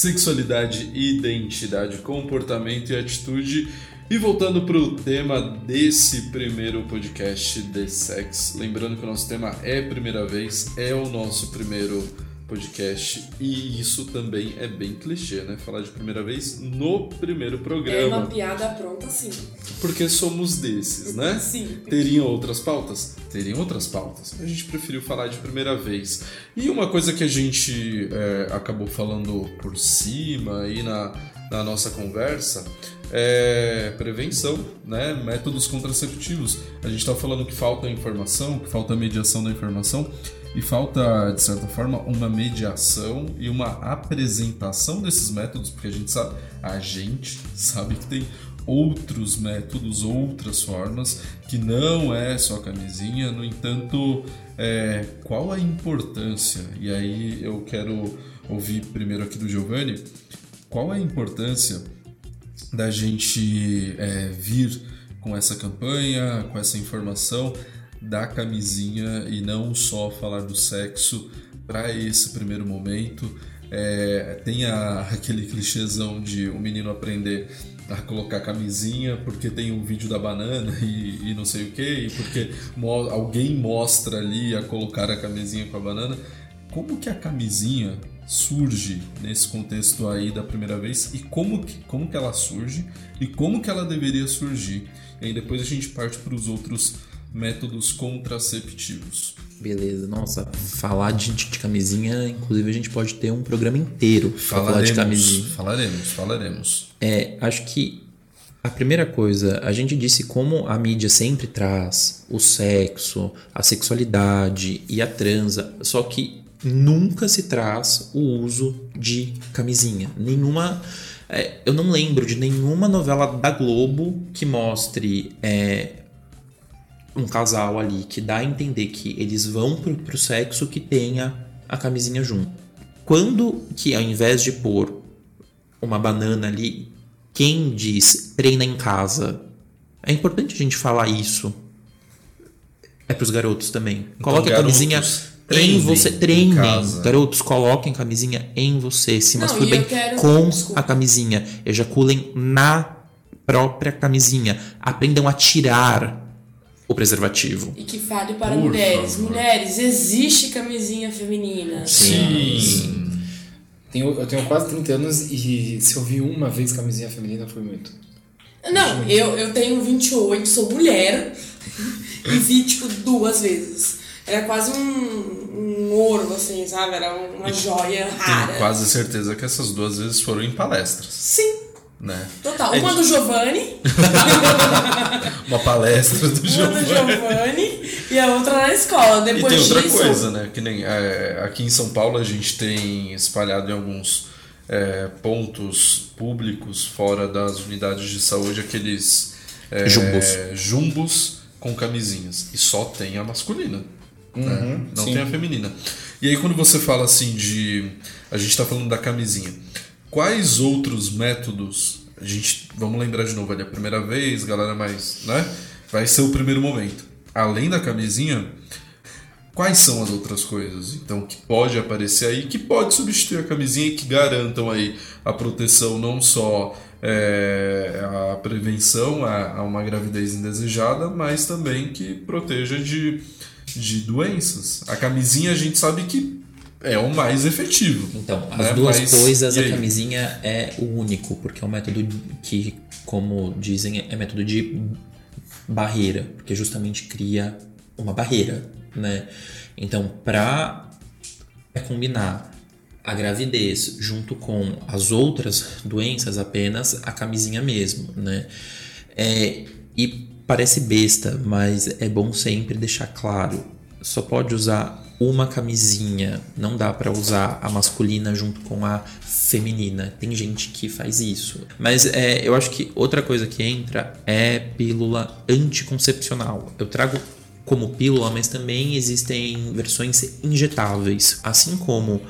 Speaker 3: Sexualidade, identidade, comportamento e atitude. E voltando para o tema desse primeiro podcast The Sex, lembrando que o nosso tema é primeira vez, é o nosso primeiro podcast e isso também é bem clichê, né? Falar de primeira vez no primeiro
Speaker 5: É uma
Speaker 3: programa,
Speaker 5: piada pronta, sim.
Speaker 3: porque somos desses, né? *laughs*
Speaker 5: Sim.
Speaker 3: Teriam outras pautas? Teriam outras pautas. A gente preferiu falar de primeira vez. E uma coisa que a gente é, acabou falando por cima aí na, na nossa conversa é prevenção, né? Métodos contraceptivos. A gente está falando que falta informação, que falta mediação da informação e falta, de certa forma, uma mediação e uma apresentação desses métodos, porque a gente sabe, a gente sabe que tem outros métodos, outras formas, que não é só camisinha. No entanto, é, qual a importância? E aí eu quero ouvir primeiro aqui do Giovanni, qual a importância da gente é, vir com essa campanha, com essa informação da camisinha e não só falar do sexo para esse primeiro momento. É, tem a- aquele clichêzão de o menino aprender a colocar camisinha porque tem um vídeo da banana e, e não sei o que, e porque mo- alguém mostra ali a colocar a camisinha com a banana. Como que a camisinha surge nesse contexto aí da primeira vez e como que, como que ela surge e como que ela deveria surgir? E aí depois a gente parte para os outros métodos contraceptivos.
Speaker 6: Beleza, nossa, falar de, de camisinha, inclusive a gente pode ter um programa inteiro pra falar de camisinha.
Speaker 3: falaremos, falaremos.
Speaker 6: É, acho que a primeira coisa, a gente disse como a mídia sempre traz o sexo, a sexualidade e a transa, só que nunca se traz o uso de camisinha. Nenhuma. é, eu não lembro de nenhuma novela da Globo que mostre é, um casal ali que dá a entender que eles vão pro, pro sexo que tenha a camisinha junto. Quando que ao invés de pôr uma banana ali, quem diz treina em casa? É importante a gente falar isso. É pros garotos também. Coloque a
Speaker 3: garotos,
Speaker 6: camisinha
Speaker 3: treinem
Speaker 6: em você.
Speaker 3: em
Speaker 6: Treinem.
Speaker 3: casa.
Speaker 6: Garotos, coloquem camisinha em você. Se masturbem com
Speaker 5: desculpa.
Speaker 6: a camisinha. Ejaculem na própria camisinha. Aprendam a tirar o preservativo.
Speaker 5: E que fale para
Speaker 3: Por
Speaker 5: mulheres.
Speaker 3: favor.
Speaker 5: Mulheres, existe camisinha feminina.
Speaker 3: Sim.
Speaker 4: Tenho, eu tenho quase 30 anos e se eu vi uma vez camisinha feminina foi muito.
Speaker 5: Não, eu, eu tenho 28, sou mulher *laughs* e vi, tipo, duas vezes. Era quase um, um ouro, assim, sabe? Era uma joia rara.
Speaker 3: Tenho quase certeza que essas duas vezes foram em palestras,
Speaker 5: Sim,
Speaker 3: né?
Speaker 5: total.
Speaker 3: É
Speaker 5: Uma
Speaker 3: de-
Speaker 5: do Giovanni, *laughs*
Speaker 3: Uma palestra do
Speaker 5: uma do
Speaker 3: Giovanni.
Speaker 5: Giovanni e a outra na escola.
Speaker 3: E
Speaker 5: Depois
Speaker 3: tem outra
Speaker 5: disso,
Speaker 3: coisa, né? Que nem é, aqui em São Paulo a gente tem espalhado em alguns é, pontos públicos fora das unidades de saúde aqueles é,
Speaker 6: Jumbos.
Speaker 3: jumbos com camisinhas. E só tem a masculina. né? Não
Speaker 4: sim.
Speaker 3: tem a feminina. E aí quando você fala assim de. A gente tá falando da camisinha. Quais outros métodos. A gente. Vamos lembrar de novo ali, a primeira vez, galera, mais. né? Vai ser o primeiro momento. Além da camisinha, quais são as outras coisas então que pode aparecer aí que pode substituir a camisinha e que garantam aí a proteção não só é, a prevenção a, a uma gravidez indesejada, mas também que proteja de, de doenças. A camisinha a gente sabe que é o mais efetivo.
Speaker 6: Então, as
Speaker 3: né?
Speaker 6: duas
Speaker 3: Mas,
Speaker 6: coisas, a camisinha é o único, porque é um método que, como dizem, é método de barreira, porque justamente cria uma barreira, né? Então, para combinar a gravidez junto com as outras doenças, apenas a camisinha mesmo, né? É, e parece besta, mas é bom sempre deixar claro: só pode usar uma camisinha, não dá para usar a masculina junto com a feminina. Tem gente que faz isso. Mas é, eu acho que outra coisa que entra é pílula anticoncepcional. Eu trago como pílula, mas também existem versões injetáveis. Assim como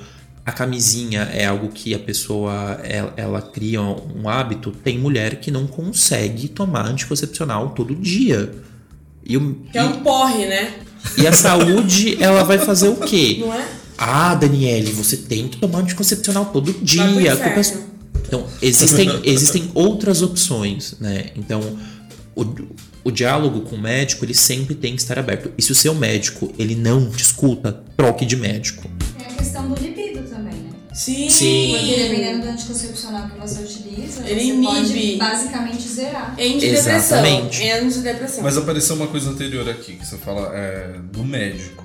Speaker 6: a camisinha é algo que a pessoa ela, ela cria um hábito, tem mulher que não consegue tomar anticoncepcional todo dia. E, o,
Speaker 5: é um porre, né?
Speaker 6: E a saúde, ela vai fazer o quê?
Speaker 5: Não é?
Speaker 6: Ah, Daniele, você tem que tomar anticoncepcional todo dia. É. Então, existem, existem outras opções, né? Então, o, o diálogo com o médico, ele sempre tem que estar aberto. E se o seu médico, ele não te escuta, troque de médico.
Speaker 7: Tem a questão do libido?
Speaker 5: Sim.
Speaker 6: Sim.
Speaker 7: Porque dependendo do anticoncepcional que você utiliza,
Speaker 5: Ele
Speaker 7: você
Speaker 5: inibe.
Speaker 7: pode basicamente zerar.
Speaker 5: Antidepressão.
Speaker 6: Exatamente.
Speaker 5: Antidepressão.
Speaker 3: Mas apareceu uma coisa anterior aqui, que você fala é, do médico.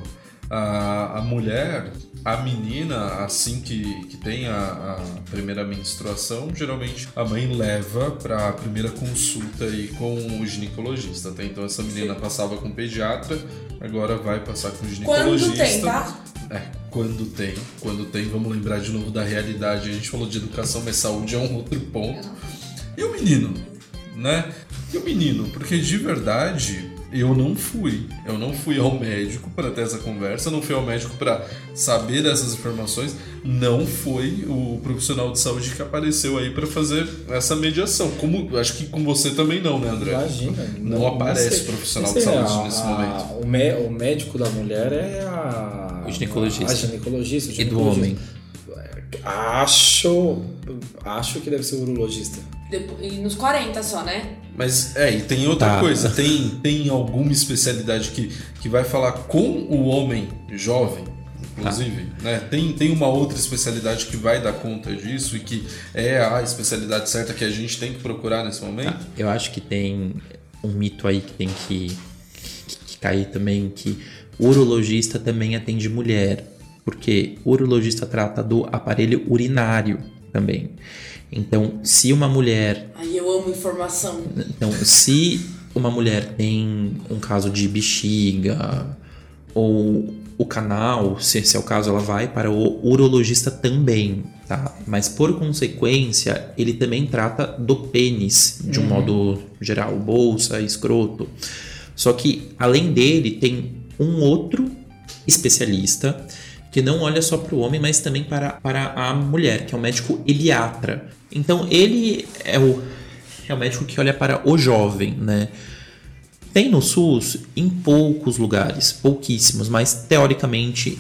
Speaker 3: A, a mulher, a menina, assim que, que tem a, a primeira menstruação, geralmente a mãe leva para a primeira consulta aí com o ginecologista. Até então essa menina passava com o pediatra, agora vai passar com o ginecologista.
Speaker 5: Quando tem, tá?
Speaker 3: É, quando tem. Quando tem, vamos lembrar de novo da realidade. A gente falou de educação, mas saúde é um outro ponto. E o menino, né? E o menino, porque de verdade eu não fui. Eu não fui ao médico para ter essa conversa, não fui ao médico para saber dessas informações. Não foi o profissional de saúde que apareceu aí para fazer essa mediação. Como acho que com você também não, né, André?
Speaker 4: Imagina.
Speaker 3: Não, aparece
Speaker 4: sei.
Speaker 3: profissional
Speaker 4: Não
Speaker 3: de saúde
Speaker 4: a-
Speaker 3: nesse
Speaker 4: a-
Speaker 3: momento.
Speaker 4: O, mé- o médico da mulher é a.
Speaker 6: O ginecologista.
Speaker 4: A ginecologista. o
Speaker 6: E do
Speaker 4: ginecologista.
Speaker 6: homem.
Speaker 4: Acho. Acho que deve ser urologista.
Speaker 5: E nos 40 só, né?
Speaker 3: Mas é, e tem outra
Speaker 6: Tá.
Speaker 3: coisa, tem, tem alguma especialidade que, que vai falar com o homem jovem, inclusive, né? Tem, tem uma outra especialidade que vai dar conta disso e que é a especialidade certa que a gente tem que procurar nesse momento?
Speaker 6: Tá, Eu acho que tem um mito aí que tem que, que, que cair também, que o urologista também atende mulher, porque o urologista trata do aparelho urinário também. Então, se uma mulher
Speaker 5: Aí eu amo informação.
Speaker 6: então, se uma mulher tem um caso de bexiga ou o canal, se esse é o caso, ela vai para o urologista também, tá? Mas por consequência, ele também trata do pênis, de um modo geral, bolsa, escroto. Só que além dele, tem um outro especialista que não olha só para o homem, mas também para, para a mulher, que é o médico eliatra. Então ele é o, é o médico que olha para o jovem, né? Tem no SUS em poucos lugares, pouquíssimos, mas teoricamente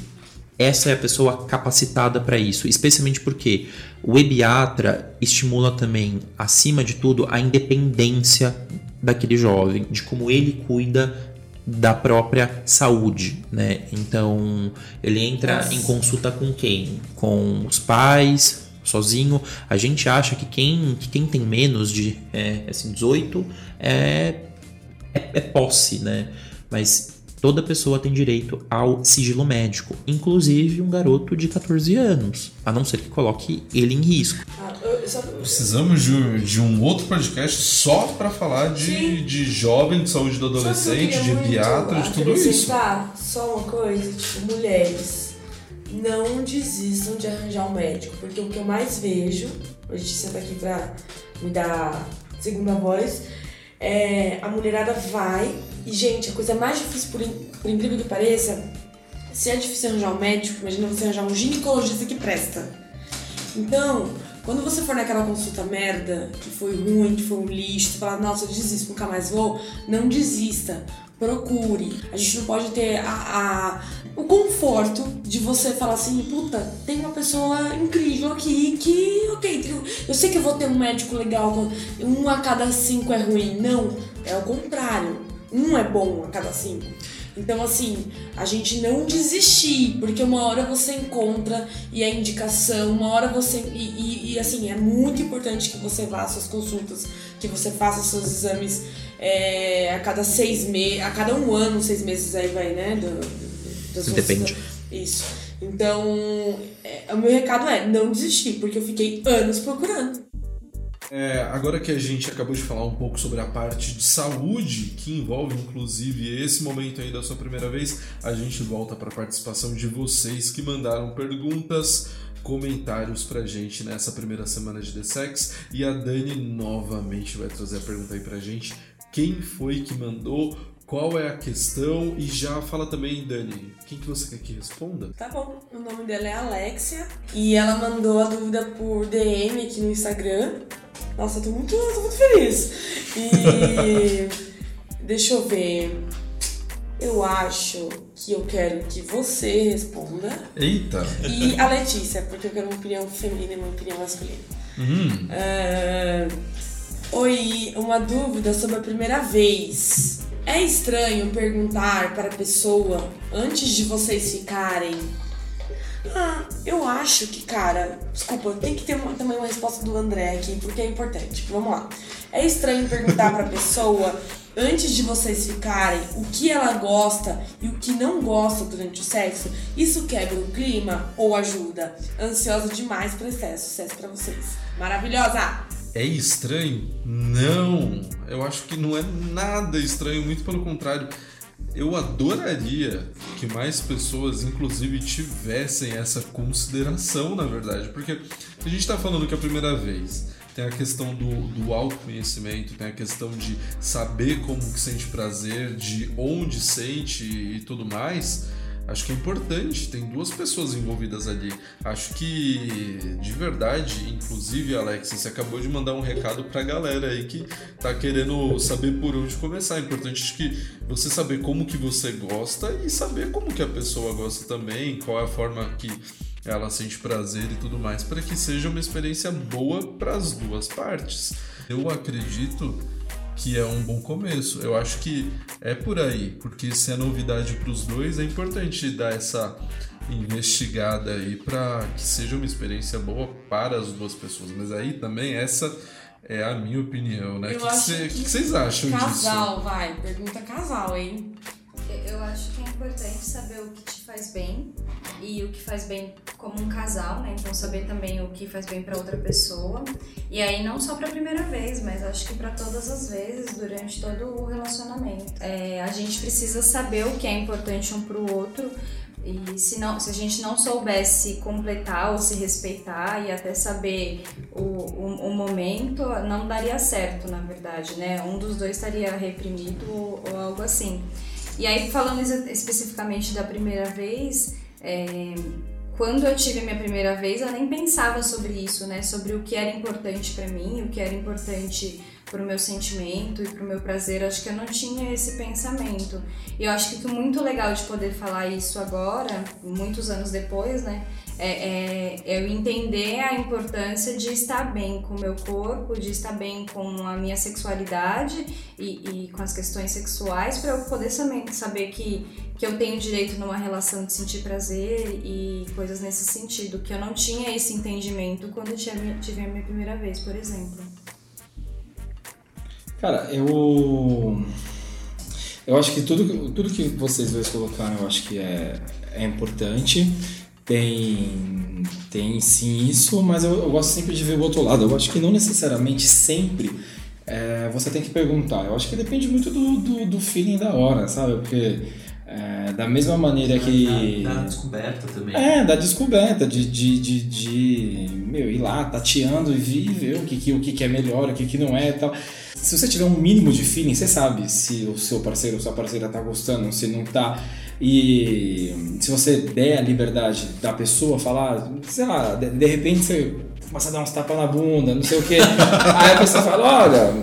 Speaker 6: essa é a pessoa capacitada para isso, especialmente porque o ebiatra estimula também, acima de tudo, a independência daquele jovem, de como ele cuida da própria saúde, né? Então, ele entra em consulta com quem? Com os pais, sozinho. A gente acha que quem, que quem tem menos de é, assim, 18 é, é, é posse, né? Mas toda pessoa tem direito ao sigilo médico, inclusive um garoto de 14 anos, a não ser que coloque ele em risco.
Speaker 5: Ah,
Speaker 3: Precisamos de, de um outro podcast só para falar de, de jovem, de saúde do adolescente, de pediatra, de tudo isso.
Speaker 5: Só uma coisa, tipo, mulheres, não desistam de arranjar um médico, porque o que eu mais vejo, a Letícia tá aqui pra me dar segunda voz, é a mulherada vai e, gente, a coisa mais difícil, por, in- por incrível que pareça, se é difícil arranjar um médico, imagina você arranjar um ginecologista que presta. Então, quando você for naquela consulta merda, que foi ruim, que foi um lixo, você fala, nossa, eu desisto, nunca mais vou, não desista. Procure. A gente não pode ter a, a- o conforto de você falar assim, puta, tem uma pessoa incrível aqui que, ok, eu sei que eu vou ter um médico legal, um a cada cinco é ruim. Não, é o contrário. Um é bom a cada cinco. Então, assim, a gente não desistir, porque uma hora você encontra e é indicação, uma hora você. E, e, e assim, é muito importante que você vá às suas consultas, que você faça seus exames é, a cada seis meses, a cada um ano, seis meses aí vai, né? Do, do,
Speaker 6: Depende.
Speaker 5: Isso. Então, é, o meu recado é não desistir, porque eu fiquei anos procurando.
Speaker 3: É, agora que a gente acabou de falar um pouco sobre a parte de saúde, que envolve inclusive esse momento aí da sua primeira vez, a gente volta para a participação de vocês que mandaram perguntas, comentários pra gente nessa primeira semana de The Sex. E a Dani novamente vai trazer a pergunta aí pra gente. Quem foi que mandou? Qual é a questão? E já fala também, Dani, quem que você quer que responda?
Speaker 5: Tá bom, o nome dela é Alexia e ela mandou a dúvida por DM aqui no Instagram. Nossa, eu tô muito, tô muito feliz. E *laughs* deixa eu ver. Eu acho que eu quero que você responda.
Speaker 3: Eita!
Speaker 5: E a Letícia, porque eu quero uma opinião feminina e uma opinião masculina.
Speaker 3: Hum.
Speaker 5: Ah, oi, uma dúvida sobre a primeira vez. É estranho perguntar para a pessoa antes de vocês ficarem? Ah, eu acho que, cara, desculpa, tem que ter uma- também uma resposta do André aqui, porque é importante. Vamos lá. É estranho perguntar para a *laughs* pessoa antes de vocês ficarem o que ela gosta e o que não gosta durante o sexo? Isso quebra o clima ou ajuda? Ansiosa demais pra esse sucesso pra vocês. Maravilhosa!
Speaker 3: É estranho? Não! Eu acho que não é nada estranho, muito pelo contrário. Eu adoraria que mais pessoas, inclusive, tivessem essa consideração, na verdade. Porque a gente está falando que é a primeira vez tem a questão do, do autoconhecimento, tem a questão de saber como que sente prazer, de onde sente e tudo mais. Acho que é importante, tem duas pessoas envolvidas ali. Acho que, de verdade, inclusive, Alex, você acabou de mandar um recado pra galera aí que tá querendo saber por onde começar. É importante que você saber como que você gosta e saber como que a pessoa gosta também, qual é a forma que ela sente prazer e tudo mais, para que seja uma experiência boa para as duas partes. Eu acredito que é um bom começo. Eu acho que é por aí, porque se é novidade para os dois, é importante dar essa investigada aí para que seja uma experiência boa para as duas pessoas. Mas aí também essa é a minha opinião, né? O que,
Speaker 5: acho
Speaker 3: cê-
Speaker 5: que
Speaker 3: que vocês acham disso?
Speaker 5: Casal, vai. Pergunta casal, hein?
Speaker 7: Eu acho que é importante saber o que te faz bem e o que faz bem como um casal, né? Então saber também o que faz bem para outra pessoa. E aí não só para a primeira vez, mas acho que para todas as vezes durante todo o relacionamento. É, a gente precisa saber o que é importante um para o outro. E se, não, se a gente não soubesse completar ou se respeitar e até saber o, o, o momento, não daria certo, na verdade, né? Um dos dois estaria reprimido ou, ou algo assim. E aí, falando especificamente da primeira vez, é, quando eu tive a minha primeira vez, eu nem pensava sobre isso, né? Sobre o que era importante pra mim, o que era importante pro meu sentimento e pro meu prazer. Acho que eu não tinha esse pensamento. E eu acho que o muito legal de poder falar isso agora, muitos anos depois, né? É, é, é eu entender a importância de estar bem com o meu corpo, de estar bem com a minha sexualidade e, e com as questões sexuais, para eu poder saber, que, que eu tenho direito numa relação de sentir prazer e coisas nesse sentido, que eu não tinha esse entendimento quando tive a minha primeira vez, por exemplo.
Speaker 4: Cara, eu. Eu acho que tudo, tudo que vocês dois colocaram, eu acho que é, é importante. Tem, tem sim isso, mas eu, eu gosto sempre de ver o outro lado. Eu acho que não necessariamente sempre é, você tem que perguntar. Eu acho que depende muito do, do, do feeling da hora, sabe? Porque é, da mesma maneira que.
Speaker 6: Da, da descoberta também.
Speaker 4: É, da descoberta, de, de, de, de, meu, ir lá, tateando e vi- ver o que, que, o que, que é melhor, o que, que não é e tal. Se você tiver um mínimo de feeling, você sabe se o seu parceiro ou sua parceira tá gostando, se não tá. E se você der a liberdade da pessoa falar, sei lá, de, de repente você começa a dar uns tapas na bunda, não sei o quê. *laughs* Aí a pessoa fala, olha,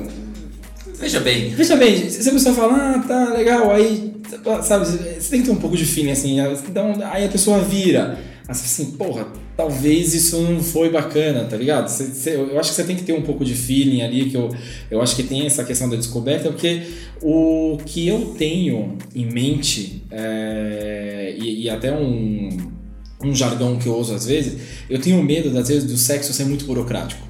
Speaker 6: Veja bem,
Speaker 4: Veja bem, se a pessoa fala, ah, tá legal, aí, sabe, você tem que ter um pouco de feeling, assim, então, aí a pessoa vira, assim, porra, talvez isso não foi bacana, tá ligado? Cê, cê, eu acho que você tem que ter um pouco de feeling ali, que eu, eu acho que tem essa questão da descoberta, porque o que eu tenho em mente, é, e, e até um, um jargão que eu uso às vezes, eu tenho medo, às vezes, do sexo ser muito burocrático.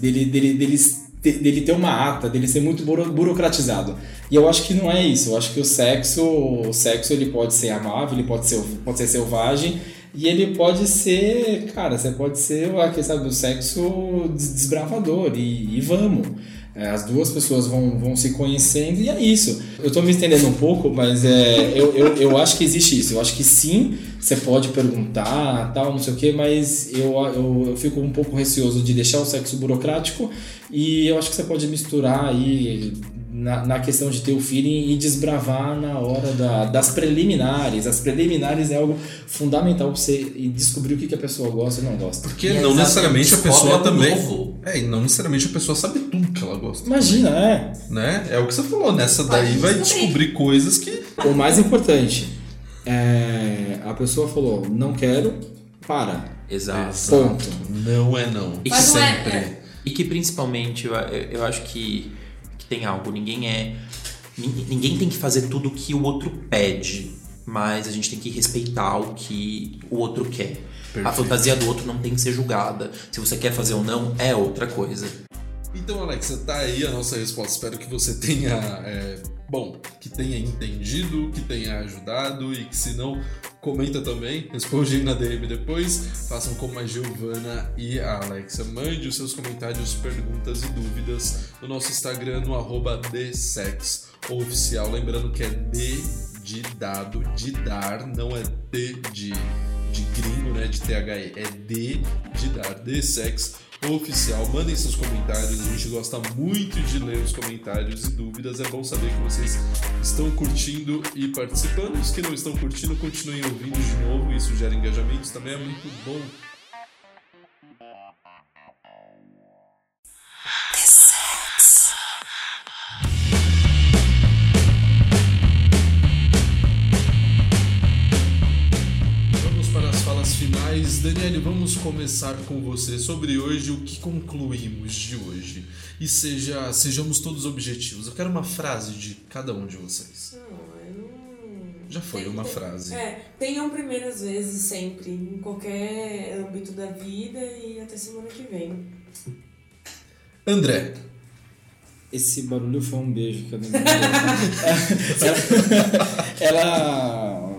Speaker 4: Dele, dele, dele, dele ter uma ata, dele ser muito buro- burocratizado. E eu acho que não é isso. Eu acho que o sexo, o sexo ele pode ser amável, ele pode ser, pode ser selvagem, e ele pode ser, cara, você pode ser, quem sabe, o sexo des- desbravador, e, e vamos. É, As duas pessoas vão, vão se conhecendo e é isso. Eu tô me estendendo um pouco, mas é, eu, eu, eu acho que existe isso. Eu acho que sim, você pode perguntar, tal, não sei o quê, mas eu, eu, eu fico um pouco receoso de deixar o sexo burocrático e eu acho que você pode misturar aí na, na questão de ter o feeling e desbravar na hora da, das preliminares. As preliminares é algo fundamental pra você descobrir o que, que a pessoa gosta e não gosta.
Speaker 3: Porque
Speaker 8: E
Speaker 3: não necessariamente a pessoa também.
Speaker 8: novo.
Speaker 3: É, e não necessariamente a pessoa sabe tudo que ela gosta.
Speaker 4: Imagina, é.
Speaker 3: Né? É o que você falou, nessa daí
Speaker 5: Pode
Speaker 3: vai
Speaker 5: descobrir.
Speaker 3: coisas que.
Speaker 4: O mais importante é a pessoa falou, não quero, para.
Speaker 6: Exato.
Speaker 4: Ponto.
Speaker 3: Não é não.
Speaker 6: E que
Speaker 5: Mas é-
Speaker 6: sempre.
Speaker 5: é.
Speaker 6: E que principalmente eu, eu, acho que, que tem algo. Ninguém é. nin- Ninguém tem que fazer tudo que o outro pede. Mas a gente tem que respeitar o que o outro quer. A fantasia do outro não tem que ser julgada. Se você quer fazer ou não, é outra coisa.
Speaker 3: Então, Alexa, tá aí a nossa resposta. Espero que você tenha. é, bom, que tenha entendido, que tenha ajudado e que se não, comenta também. Responde aí na DM depois. Façam como a Giovana e a Alexa. Mande os seus comentários, perguntas e dúvidas no nosso Instagram, no arroba TheSexOficial. Lembrando que é D de dado, de dar, não é T de, de gringo, né? De THE. É D de dar, TheSex oficial. Mandem seus comentários, a gente gosta muito de ler os comentários e dúvidas. É bom saber que vocês estão curtindo e participando. Os que não estão curtindo, continuem ouvindo de novo, isso gera engajamento, isso também é muito bom. Daniele, vamos começar com você sobre hoje, o que concluímos de hoje. E seja, sejamos todos objetivos. Eu quero uma frase de cada um de vocês.
Speaker 5: Não, eu não.
Speaker 3: Já foi
Speaker 5: Tem-
Speaker 3: uma
Speaker 5: tem-
Speaker 3: frase.
Speaker 5: É, tenham primeiras vezes sempre, em qualquer âmbito da vida e até semana que vem.
Speaker 3: André,
Speaker 4: Esse barulho foi um beijo que a Dani me deu. ela, ela-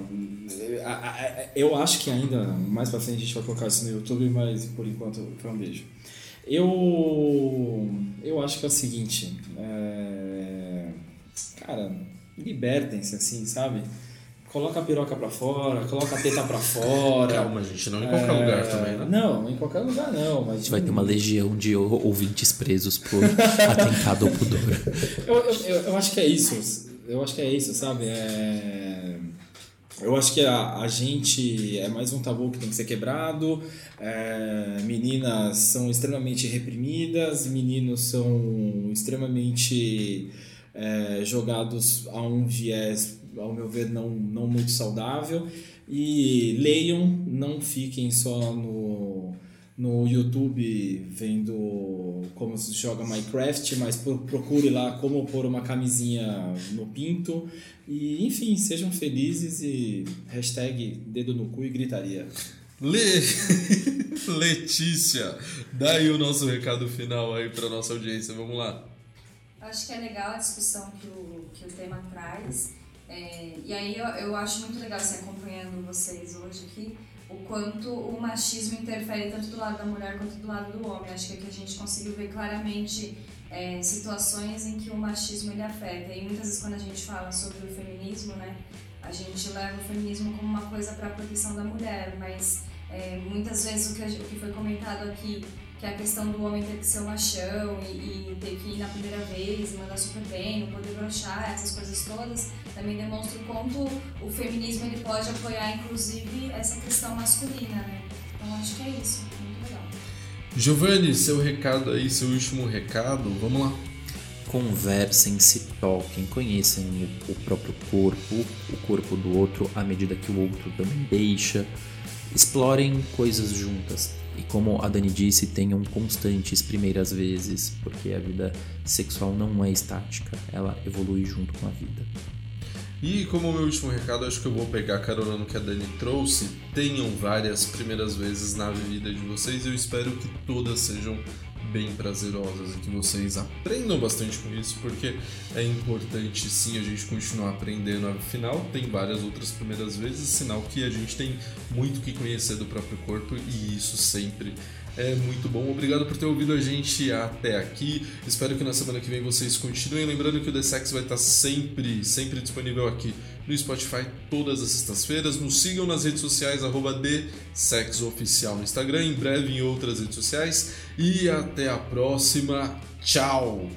Speaker 4: eu acho que ainda mais pra frente a gente vai colocar isso no YouTube, mas por enquanto foi um beijo. Eu eu acho que é o seguinte, é, cara, libertem-se assim, sabe? Coloca a piroca pra fora, coloca a teta pra fora.
Speaker 3: calma, gente, não em qualquer
Speaker 4: É,
Speaker 3: lugar também, né?
Speaker 4: Não, em qualquer lugar não. Mas
Speaker 6: A gente vai ter uma legião de ou- ouvintes presos por *laughs* atentado ao pudor.
Speaker 4: Eu, eu, eu, eu acho que é isso. Eu acho que é isso, sabe? É... Eu acho que a, a gente é mais um tabu que tem que ser quebrado. É, meninas são extremamente reprimidas, meninos são extremamente é, jogados a um viés, ao meu ver, não, não muito saudável. E leiam, não fiquem só no, no YouTube vendo como se joga Minecraft, mas pro- procure lá como pôr uma camisinha no pinto. E, enfim, sejam felizes e hashtag dedo no cu e gritaria.
Speaker 3: Le... *laughs* Letícia, dá aí o nosso recado final aí pra nossa audiência. Vamos lá.
Speaker 7: Acho que é legal a discussão que o, que o tema traz. É, e aí eu, eu acho muito legal assim, acompanhando vocês hoje aqui, o quanto o machismo interfere tanto do lado da mulher quanto do lado do homem. Acho que aqui a gente conseguiu ver claramente é, situações em que o machismo ele afeta. E muitas vezes quando a gente fala sobre o feminismo, né, a gente leva o feminismo como uma coisa para a proteção da mulher, mas é, muitas vezes o que, o que foi comentado aqui que é a questão do homem ter que ser o machão e, e ter que ir na primeira vez e mandar super bem, não poder brochar, essas coisas todas, também demonstra o quanto o feminismo ele pode apoiar, inclusive, essa questão masculina, né? Então acho que é isso, muito legal.
Speaker 3: Giovanni, seu recado aí, seu último recado, vamos lá.
Speaker 6: Conversem, se toquem, conheçam o, o próprio corpo, o corpo do outro, à medida que o outro também deixa. explorem coisas juntas. E como a Dani disse, tenham constantes primeiras vezes, porque a vida sexual não é estática, ela evolui junto com a vida.
Speaker 3: E como meu último recado, acho que eu vou pegar carona no que a Dani trouxe. Tenham várias primeiras vezes na vida de vocês. Eu espero que todas sejam bem prazerosas e que vocês aprendam bastante com isso, porque é importante sim a gente continuar aprendendo. Afinal, tem várias outras primeiras vezes, sinal que a gente tem muito que conhecer do próprio corpo e isso sempre é muito bom. Obrigado por ter ouvido a gente até aqui. Espero que na semana que vem vocês continuem. Lembrando que o The Sex vai estar sempre, sempre disponível aqui no Spotify todas as sextas-feiras. Nos sigam nas redes sociais, arroba Oficial no Instagram, em breve em outras redes sociais. E até a próxima. Tchau!